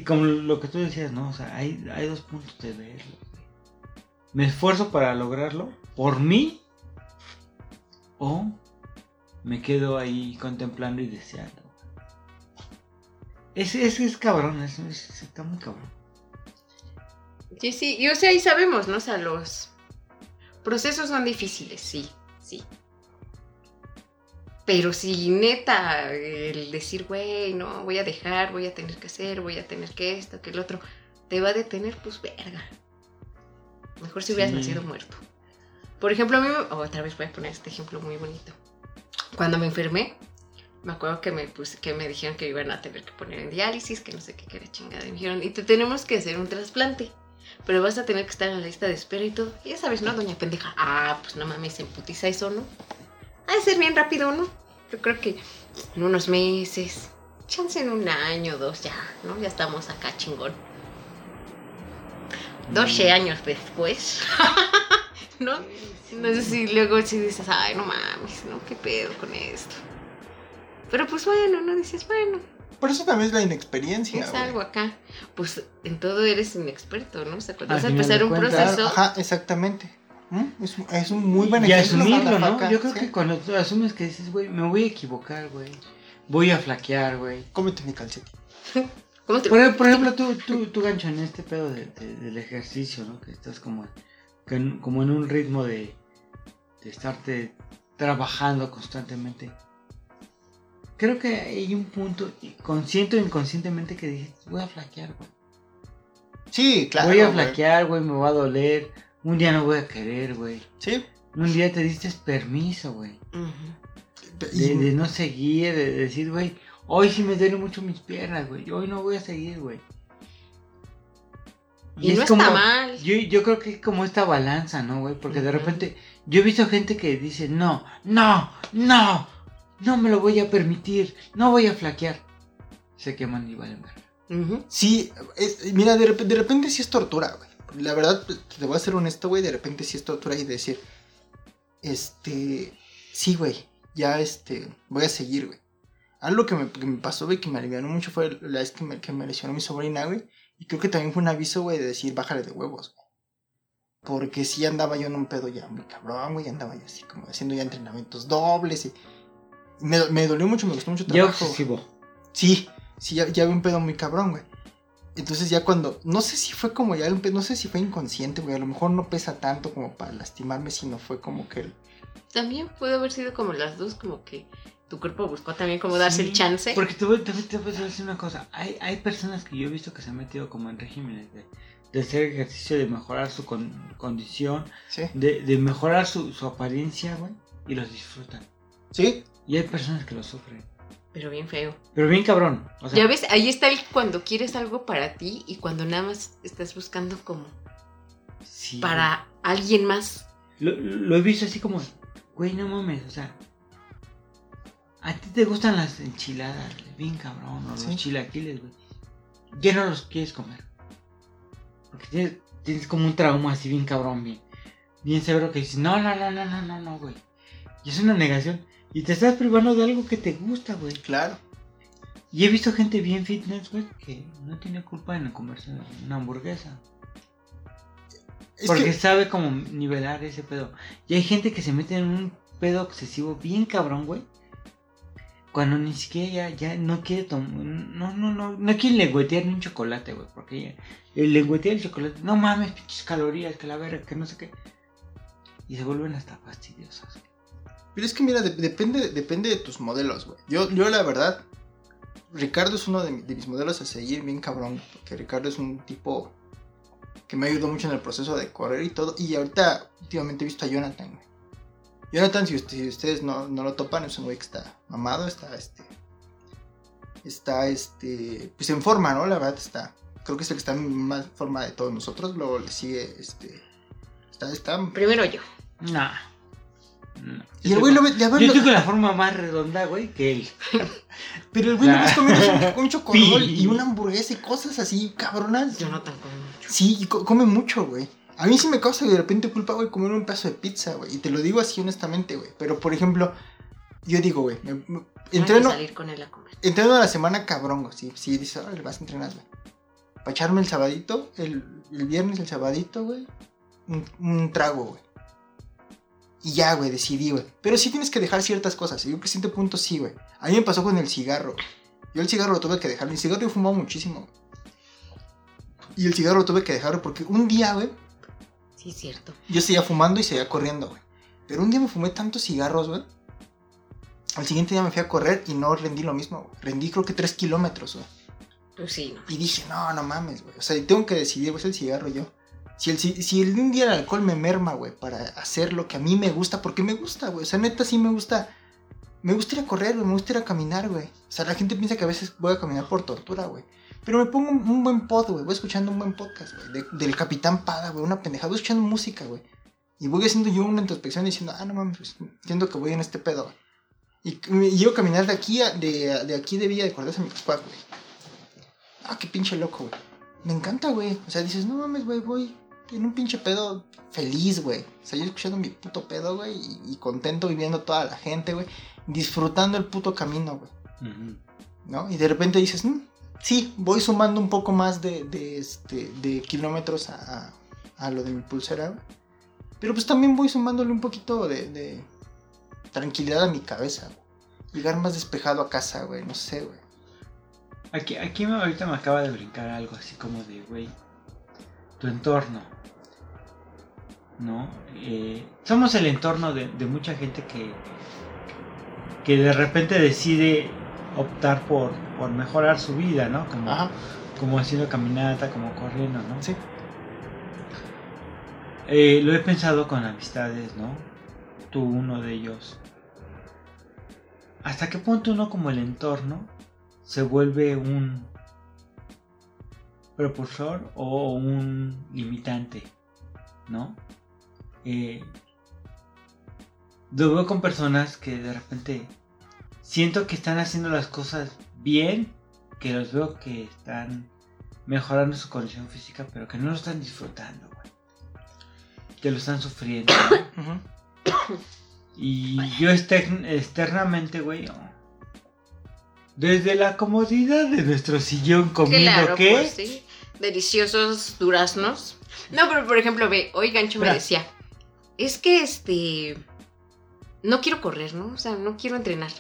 Como lo que tú decías, ¿no? O sea, hay, hay dos puntos de verlo. Me esfuerzo para lograrlo por mí o me quedo ahí contemplando y deseando. Ese, ese es cabrón, eso es- está muy cabrón. Sí, sí, y o sea, ahí sabemos, ¿no? O sea, los procesos son difíciles, sí, sí. Pero si neta, el decir, güey, no, voy a dejar, voy a tener que hacer, voy a tener que esto, que el otro, te va a detener, pues verga. Mejor si hubieras Sí. nacido muerto. Por ejemplo, a mí, me- otra vez voy a poner este ejemplo muy bonito. Cuando me enfermé, me acuerdo que me, puse, que me dijeron que iban a tener que poner en diálisis, que no sé qué, que era chingada. Y me dijeron, y te tenemos que hacer un trasplante. Pero vas a tener que estar en la lista de espera y todo. Y ya sabes, ¿no, doña pendeja? Ah, pues no mames, en putiza eso, ¿no? Ha de ser bien rápido, ¿no? Yo creo que en unos meses, chance en un año, dos, ya, ¿no? Ya estamos acá chingón. 12 años después, ¿no? No sé si luego si dices, ay, no mames, ¿no? ¿Qué pedo con esto? Pero pues bueno, ¿no? Dices, bueno, Por eso también es la inexperiencia, es güey. algo acá. Pues en todo eres inexperto, ¿no? O sea, cuando Al vas a empezar un proceso, Ajá, exactamente. ¿Mm? Es, un- es un muy buen y ejemplo. asumirlo, para ¿no? acá, Yo creo sí. que cuando tú asumes que dices, güey, me voy a equivocar, güey. Voy a flaquear, güey. Cómete mi calcetín. ¿cómo te Por, por ejemplo, tú, tú, tú gancho en este pedo de- de- del ejercicio, ¿no? Que estás como, que en- como en un ritmo de, de estarte trabajando constantemente. Creo que hay un punto, consciente o inconscientemente, que dices, voy a flaquear, güey. Sí, claro. voy a flaquear, güey, me va a doler. Un día no voy a querer, güey. Sí. Un día te diste permiso, güey. Y- De, de no seguir, de decir, güey, hoy sí me duelen mucho mis piernas, güey. Hoy no voy a seguir, güey. Y no está mal. Yo, yo creo que es como esta balanza, ¿no, güey? Porque de repente yo he visto gente que dice, no, no, no, no me lo voy a permitir, no voy a flaquear. Se queman y valen verga. Sí, es- mira, de, rep- de repente sí es tortura, güey. La verdad, te voy a ser honesto, güey, de repente sí es tortura y decir, este, sí, güey, ya, este, voy a seguir, güey. Algo que me, que me pasó, güey, que me alivianó mucho fue la vez que me, que me lesionó mi sobrina, güey. Y creo que también fue un aviso, güey, de decir, bájale de huevos, güey. Porque sí andaba yo en un pedo ya muy cabrón, güey, andaba ya así como haciendo ya entrenamientos dobles y... Me, me dolió mucho, me gustó mucho Ya trabajo. obsesivo. Sí, sí, ya, ya había un pedo muy cabrón, güey. Entonces ya cuando, no sé si fue como ya, un pedo- no sé si fue inconsciente, güey, a lo mejor no pesa tanto como para lastimarme, sino fue como que el... También pudo haber sido como las dos, como que tu cuerpo buscó también como darse Sí, el chance. Porque te voy, también te voy a decir una cosa. Hay, hay personas que yo he visto que se han metido como en regímenes de, de hacer ejercicio, de mejorar su con- condición, Sí, de, de mejorar su, su apariencia, güey, y los disfrutan. sí, Y hay personas que lo sufren. Pero bien feo. Pero bien cabrón. O sea, ya ves, ahí está el cuando quieres algo para ti y cuando nada más estás buscando como sí, para alguien más. Lo, lo he visto así como, güey, no mames, o sea, a ti te gustan las enchiladas, bien cabrón, o Sí. los chilaquiles, güey. Ya no los quieres comer. Porque tienes, tienes como un trauma así bien cabrón, bien, bien severo que dices, no, no, no, no, no, no, no, güey. Y es una negación. Y te estás privando de algo que te gusta, güey. claro. Y he visto gente bien fitness, güey, que no tiene culpa en comerse una hamburguesa. Es Porque que, sabe cómo nivelar ese pedo. Y hay gente que se mete en un pedo obsesivo bien cabrón, güey. Cuando ni siquiera ya, ya no quiere tomar. No, no, no. No quiere lengüetear ni un chocolate, güey. Porque ya, el lengüetear el chocolate. No mames, pinches calorías, que la verga, que no sé qué. Y se vuelven hasta fastidiosas. Pero es que mira, de- depende, depende de tus modelos, güey. Yo, yo la verdad, Ricardo es uno de, mi- de mis modelos a seguir bien cabrón, porque Ricardo es un tipo que me ayudó mucho en el proceso de correr y todo. Y ahorita, últimamente he visto a Jonathan, güey. Jonathan, si, usted- si ustedes no, no lo topan, es un güey que está mamado, está este. Está este. Pues en forma, ¿no? La verdad está. Creo que es el que está en más forma de todos nosotros. Luego le sigue este. Está. está Primero yo. Nah. No. y el güey lo ve. ya Yo verlo- estoy con la forma más redonda, güey, que él. Pero el güey lo ves comiendo un, chocorrol Sí. y una hamburguesa y cosas así, cabronas. Yo no tan como mucho. Sí, y co- come mucho, güey. A mí sí me causa de repente culpa, güey, comer un pedazo de pizza, güey. Y te lo digo así honestamente, güey. Pero, por ejemplo, yo digo, güey, me- me- Hay entreno, que salir con él a comer. entreno a la semana cabrón, güey. Sí, sí, dices, ahora le vas a entrenar, güey. Para echarme el sabadito, el, el viernes, el sabadito, güey. Un, un trago, güey. Y ya, güey, decidí, güey. Pero sí tienes que dejar ciertas cosas. Y yo creo que a cierto punto sí, güey. A mí me pasó con el cigarro. Yo el cigarro lo tuve que dejar. El cigarro yo fumaba muchísimo. Y el cigarro lo tuve que dejar porque un día, güey, Sí, cierto. yo seguía fumando y seguía corriendo, güey. Pero un día me fumé tantos cigarros, güey. Al siguiente día me fui a correr y no rendí lo mismo, güey. Rendí creo que 3 kilómetros, güey. Pues sí, no. Y dije, no, no mames, güey. O sea, tengo que decidir, güey, es el cigarro yo. Si, el, ci- si el- un día el alcohol me merma, güey, para hacer lo que a mí me gusta, porque me gusta, güey. O sea, neta, sí me gusta. Me gusta ir a correr, güey. Me gusta ir a caminar, güey. O sea, la gente piensa que a veces voy a caminar por tortura, güey. Pero me pongo un, buen pod, güey. Voy escuchando un buen podcast, güey. de- del Capitán Pada, güey. Una pendejada. Voy escuchando música, güey. Y voy haciendo yo una introspección diciendo, ah, no mames, pues, siento que voy en este pedo, güey. Y, y yo caminar de aquí de, de aquí de Villa de Cortés a mi güey. Ah, qué pinche loco, güey. Me encanta, güey. O sea, dices, no mames, güey, voy en un pinche pedo feliz, güey. O sea, yo escuchando mi puto pedo, güey, y, y contento viviendo toda la gente, güey. Disfrutando el puto camino, güey. ¿No? Y de repente dices, "Mm, sí, voy sumando un poco más de, de, este, de kilómetros a, a- a lo de mi pulsera, güey. Pero pues también voy sumándole un poquito de, de tranquilidad a mi cabeza, güey. Llegar más despejado a casa, güey, no sé, güey. Aquí, aquí ahorita me acaba de brincar algo así como de, güey, tu entorno. ¿No? Eh, somos el entorno de, de mucha gente que, que de repente decide optar por, por mejorar su vida, ¿no? Como, Ajá, como haciendo caminata, como corriendo, ¿no? sí. Eh, lo he pensado con amistades, ¿no? Tú uno de ellos. ¿Hasta qué punto uno como el entorno se vuelve un propulsor o un limitante? ¿No? Eh, lo veo con personas que de repente siento que están haciendo las cosas bien, que los veo que están mejorando su condición física, pero que no lo están disfrutando, güey. Que lo están sufriendo. Y yo extern- externamente, güey, oh, desde la comodidad de nuestro sillón comiendo Claro, qué, pues sí. Deliciosos duraznos. No, pero por ejemplo, ve, hoy Gancho me decía, es que este, no quiero correr, ¿no? O sea, no quiero entrenar.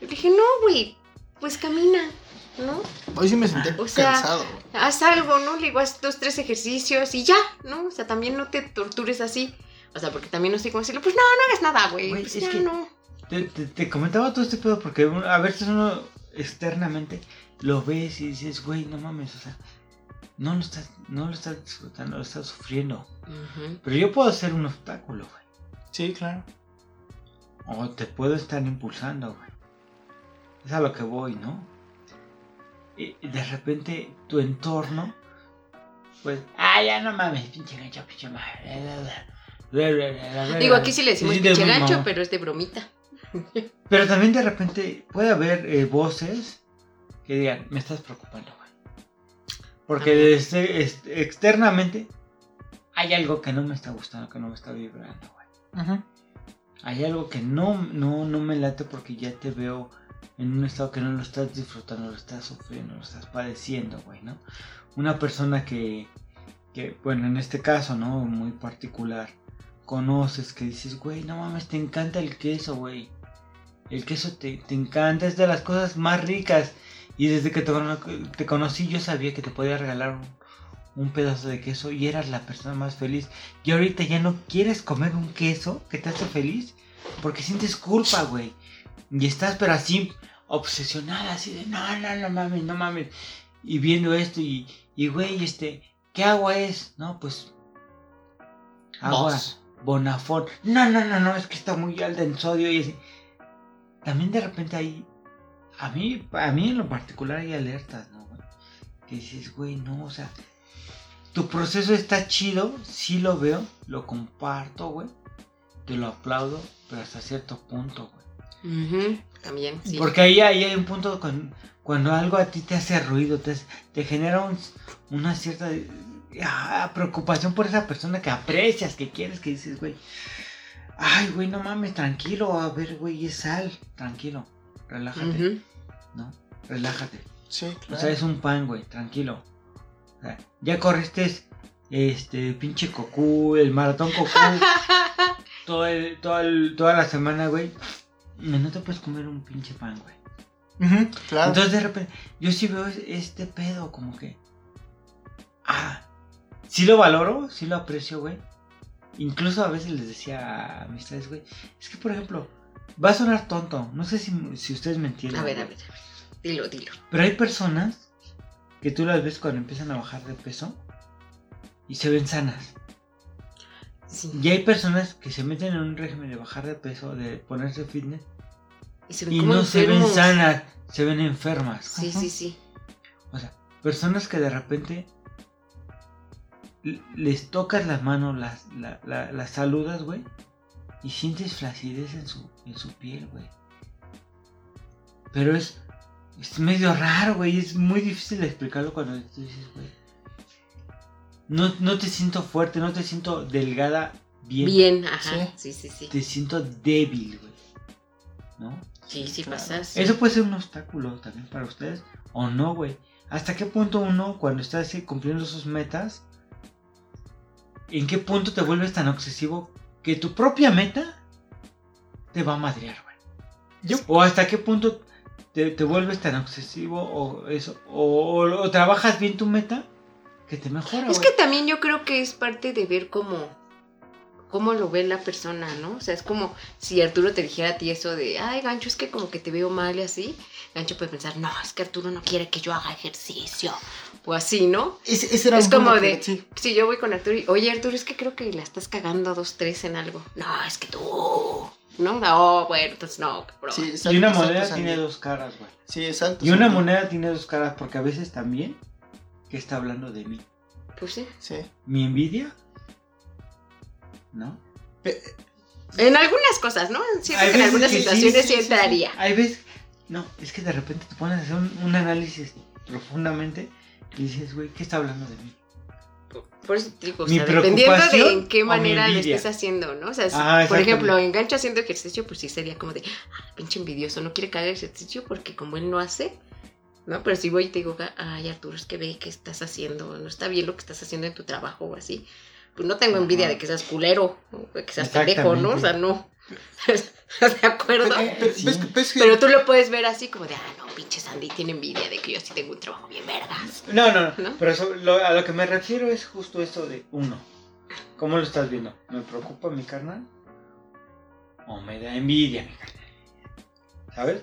Yo le dije, no, güey, pues camina, ¿no? Hoy sí me senté O sea, cansado. güey. Haz algo, ¿no? Le digo, haz dos, tres ejercicios y ya, ¿no? O sea, también no te tortures así. O sea, porque también no estoy como decirle, pues no, no hagas nada, güey. Güey, Pues es ya que- no. Te, te- te comentaba todo este pedo porque a veces uno externamente lo ves y dices, güey, no mames, o sea, no lo estás, no lo estás disfrutando, lo estás sufriendo. Pero yo puedo ser un obstáculo, güey. Sí, claro. O te puedo estar impulsando, güey. Es a lo que voy, ¿no? Y de repente tu entorno, pues, ah, ya no mames, pinche gancho, pinche madre. Digo, bla". aquí sí le decimos Sí, pinche gancho, pero es de bromita. Pero también de repente puede haber eh, voces que digan, me estás preocupando, güey. Porque También. desde- est- externamente hay algo que no me está gustando, que no me está vibrando, güey. Hay algo que no, no, no me late porque ya te veo en un estado que no lo estás disfrutando, lo estás sufriendo, lo estás padeciendo, güey, ¿no? Una persona que, que, bueno, en este caso, ¿no? Muy particular, conoces, que dices, güey, no mames, te encanta el queso, güey. El queso te, te encanta, es de las cosas más ricas. Y desde que te, te conocí yo sabía que te podía regalar un, un pedazo de queso y eras la persona más feliz. Y ahorita ya no quieres comer un queso que te hace feliz porque sientes culpa, güey. Y estás pero así obsesionada, así de, no, no, no mames, no mames. Y viendo esto y, y güey, este, ¿qué agua es? No, pues... Agua. Voss. Bonafont. No, no, no, no, es que está muy alta en sodio y así. También de repente hay. A mí, a mí en lo particular hay alertas, ¿no? Que dices, güey, no, o sea. Tu proceso está chido, sí lo veo, lo comparto, güey. Te lo aplaudo, pero hasta cierto punto, güey. Ujú, También, sí. Porque ahí, ahí hay un punto con, cuando algo a ti te hace ruido, te, te genera un- una cierta ah, preocupación por esa persona que aprecias, que quieres, que dices, güey, ay, güey, no mames, tranquilo, a ver, güey, es sal, tranquilo, relájate, Ujú. ¿No? Relájate. Sí, O claro. sea, es un pan, güey, tranquilo. O sea, ya corriste este pinche cocú, el maratón cocú, todo el, todo el- toda la semana, güey. No te puedes comer un pinche pan, güey. Claro. Entonces de repente, yo sí veo es- este pedo, como que. Ah, sí lo valoro, sí lo aprecio, güey. Incluso a veces les decía a amistades, güey. Es que, por ejemplo, va a sonar tonto. No sé si, si ustedes me entienden. A ver, a ver, a ver. Dilo, dilo. Pero hay personas que tú las ves cuando empiezan a bajar de peso y se ven sanas. Sí. Y hay personas que se meten en un régimen de bajar de peso, de ponerse fitness Y se ven y como no se ven sanas, se ven enfermas. Sí, sí, sí. O sea, personas que de repente les tocas las manos, las, la- la- las saludas, güey, y sientes flacidez en su, en su piel, güey. Pero es, es medio raro, güey, es muy difícil de explicarlo cuando tú dices, güey. No, no te siento fuerte, no te siento delgada bien. Bien, ajá. Sí, sí, sí. Te siento débil, güey. ¿No? Sí, sí, Claro. pasa. sí. Eso puede ser un obstáculo también para ustedes. O no, güey. ¿Hasta qué punto uno, cuando está así cumpliendo sus metas, en qué punto te vuelves tan obsesivo que tu propia meta te va a madrear, güey? Yo- O hasta qué punto te, te vuelves tan obsesivo o eso, o, o- o trabajas bien tu meta que te mejora, Es que también yo creo que es parte de ver cómo, cómo lo ve la persona, ¿no? O sea, es como si Arturo te dijera a ti eso de, ay, Gancho, es que como que te veo mal y así. Gancho puede pensar, no, es que Arturo no quiere que yo haga ejercicio. O así, ¿no? Ese, ese era es un punto como que- de, sí. si yo voy con Arturo y, oye, Arturo, es que creo que la estás cagando dos, tres en algo. No, es que tú. No, no, bueno, entonces no, bro. Sí, Y una moneda tiene dos caras, güey. Sí, exacto. Y una moneda tiene dos caras porque a veces también que está hablando de mí. Pues sí. Sí. Mi envidia, ¿no? Pe- En algunas cosas, ¿no? Siento que en algunas que situaciones sí, sí, sí, entraría. sí. Hay veces No, es que de repente te pones a hacer un, un análisis profundamente y dices, güey, ¿qué está hablando de mí? Por eso te digo, o sea, dependiendo de en qué manera lo estés haciendo, ¿no? O sea, si, Ah, por ejemplo, engancho haciendo ejercicio, pues sí sería como de, ah, pinche envidioso, no quiere que haga ejercicio porque como él no hace, ¿no? Pero si voy y te digo, ay, Arturo, es que ve que estás haciendo, no está bien lo que estás haciendo en tu trabajo o así. Pues no tengo envidia Ajá. de que seas culero, o de que seas pendejo, ¿no? O sea, no. ¿De acuerdo? Pero, pero- Sí. ves que- ves que- Pero tú lo puedes ver así como de, ah, no, pinche Sandy tiene envidia de que yo sí tengo un trabajo bien vergas. No, no, no. ¿No? Pero eso- lo- a lo que me refiero es justo esto de uno. ¿Cómo lo estás viendo? ¿Me preocupa mi carnal? ¿O me da envidia mi carnal? ¿Sabes?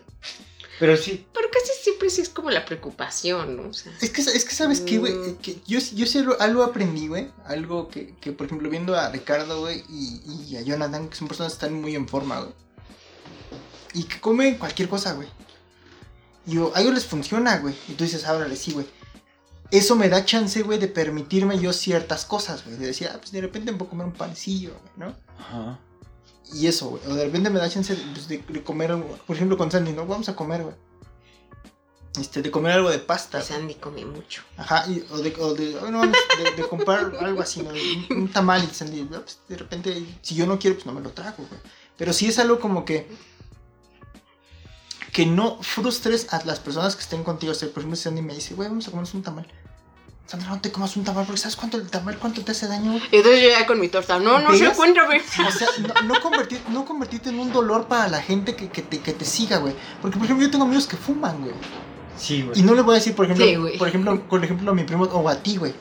Pero sí, Pero casi siempre sí es como la preocupación, ¿no? O sea, Es que, es que sabes qué, güey, Mm. que yo, yo sí algo, algo aprendí, güey, algo que, que, por ejemplo, viendo a Ricardo, güey, y, y a Jonathan, que son personas que están muy en forma, güey, y que comen cualquier cosa, güey, y yo, a ellos les funciona, güey, y tú dices, ábrale, sí, güey, eso me da chance, güey, de permitirme yo ciertas cosas, güey, de decir, ah, pues de repente me puedo comer un pancillo, güey, ¿no? Ajá. Y eso, güey. O de repente me da chance de, pues, de- de comer, algo, por ejemplo, con Sandy, ¿no? Vamos a comer, güey. Este, de comer algo de pasta. pues. Sandy come mucho. Ajá, y- o de, o de, oh, no, de, de comprar algo así, ¿no? Un, un tamal y Sandy, no, pues, de repente, si yo no quiero, pues no me lo trago, güey. Pero sí es algo como que. Que no frustres a las personas que estén contigo. O sea, por ejemplo, Sandy me dice, güey, vamos a comernos un tamal. Sandra, no te comas un tamal, porque ¿sabes cuánto el tamal, cuánto te hace daño, güey? Y entonces yo ya con mi torta, no, no sé, ¿Ves? cuéntame. O sea, no, no, convertir, no convertirte en un dolor para la gente que, que, te, que te siga, güey. Porque, por ejemplo, yo tengo amigos que fuman, güey. Sí, güey. Y no le voy a decir, por ejemplo, Sí, güey. por ejemplo, por ejemplo, a mi primo o a ti, güey.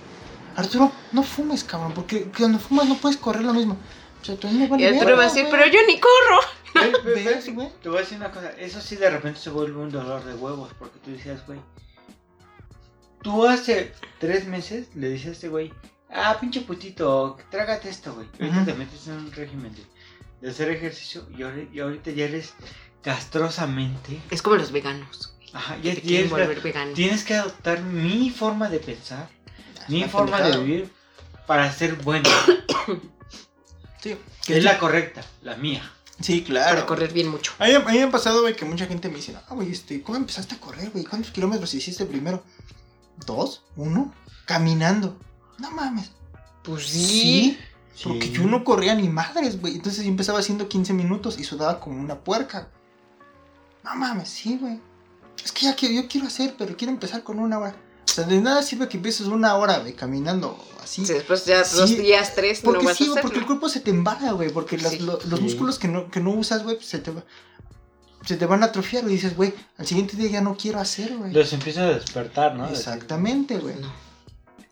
Arturo, no fumes, cabrón, porque cuando fumas no puedes correr lo mismo. O sea, tú no Y vale Arturo verga, va a decir, güey. pero yo ni corro. Ve- ve- ve- ¿Ves, güey? Te voy a decir una cosa, eso sí de repente se vuelve un dolor de huevos, porque tú decías, güey, tú hace tres meses le dices a este güey, ah, pinche putito, trágate esto, güey. Ahorita te metes en un régimen de, de hacer ejercicio y, ahori- y ahorita ya eres castrosamente, Es como los veganos. ajá, Que ya te tienes, volver vegano. tienes que adoptar mi forma de pensar, mi forma de vivir para ser bueno. Sí, es la correcta, la mía. sí, Para claro. correr bien mucho. A mí, a mí me ha pasado, güey, que mucha gente me dice, ah, güey, este, ¿cómo empezaste a correr, güey? ¿Cuántos kilómetros hiciste primero? ¿Dos? ¿Uno? Caminando. No mames. Pues Sí. Sí. Porque yo no corría ni madres, güey. Entonces yo empezaba haciendo 15 minutos y sudaba como una puerca. No mames, sí, güey. Es que ya que yo quiero hacer, pero quiero empezar con una hora. O sea, de nada sirve que empieces una hora, güey, caminando así. Sí, después ya Sí. dos días, tres, Porque no vas sí, a hacerlo. porque el cuerpo se te embala, güey. Porque las- lo- los Sí. músculos que no, que no usas, güey, pues, se te va- se te van a atrofiar, güey. Y dices, güey, al siguiente día ya no quiero hacer, güey. Los empieza a despertar, ¿no? Exactamente, güey. No,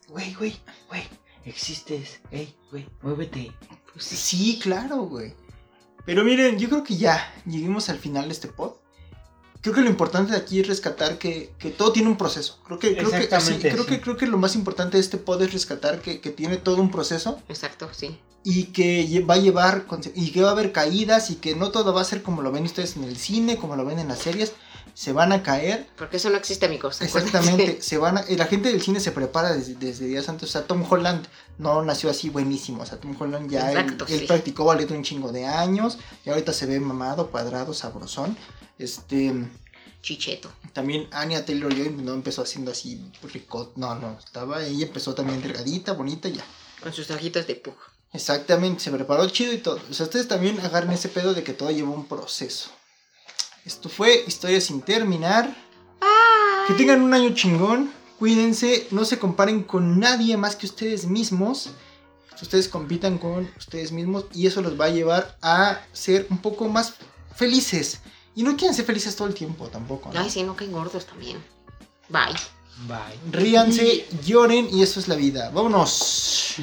Güey, güey, güey, existes. Ey, güey, muévete. pues sí. Sí, claro, güey. Pero miren, yo creo que ya lleguemos al final de este pod. Creo que lo importante de aquí es rescatar que, que todo tiene un proceso. Creo que, creo que, creo, sí. que, creo que lo más importante de este pod es rescatar que, que tiene todo un proceso Exacto, sí. y que va a llevar y que va a haber caídas y que no todo va a ser como lo ven ustedes en el cine, como lo ven en las series. Se van a caer, Porque eso no existe, amigos. Exactamente, se van a- la gente del cine se prepara desde, desde días antes. O sea, Tom Holland no nació así buenísimo. O sea, Tom Holland ya él- Exacto, él, sí. practicó ballet un chingo de años. Y ahorita se ve mamado, cuadrado, sabrosón. Este, Chicheto. también Anya Taylor Joy no empezó haciendo así ricot, no, no, estaba ella empezó también delgadita, bonita, ya. Con sus ojitos de pug. Exactamente, se preparó chido y todo. O sea, ustedes también agarren ese pedo de que todo llevó un proceso. Esto fue Historia sin terminar. Que tengan un año chingón. Cuídense, no se comparen con nadie más que ustedes mismos. Ustedes compitan con ustedes mismos y eso los va a llevar a ser un poco más felices. Y no quieren ser felices todo el tiempo tampoco. ¿no? Ay, sí, no caen gordos también. Bye. Bye. Ríanse, lloren y eso es la vida. Vámonos.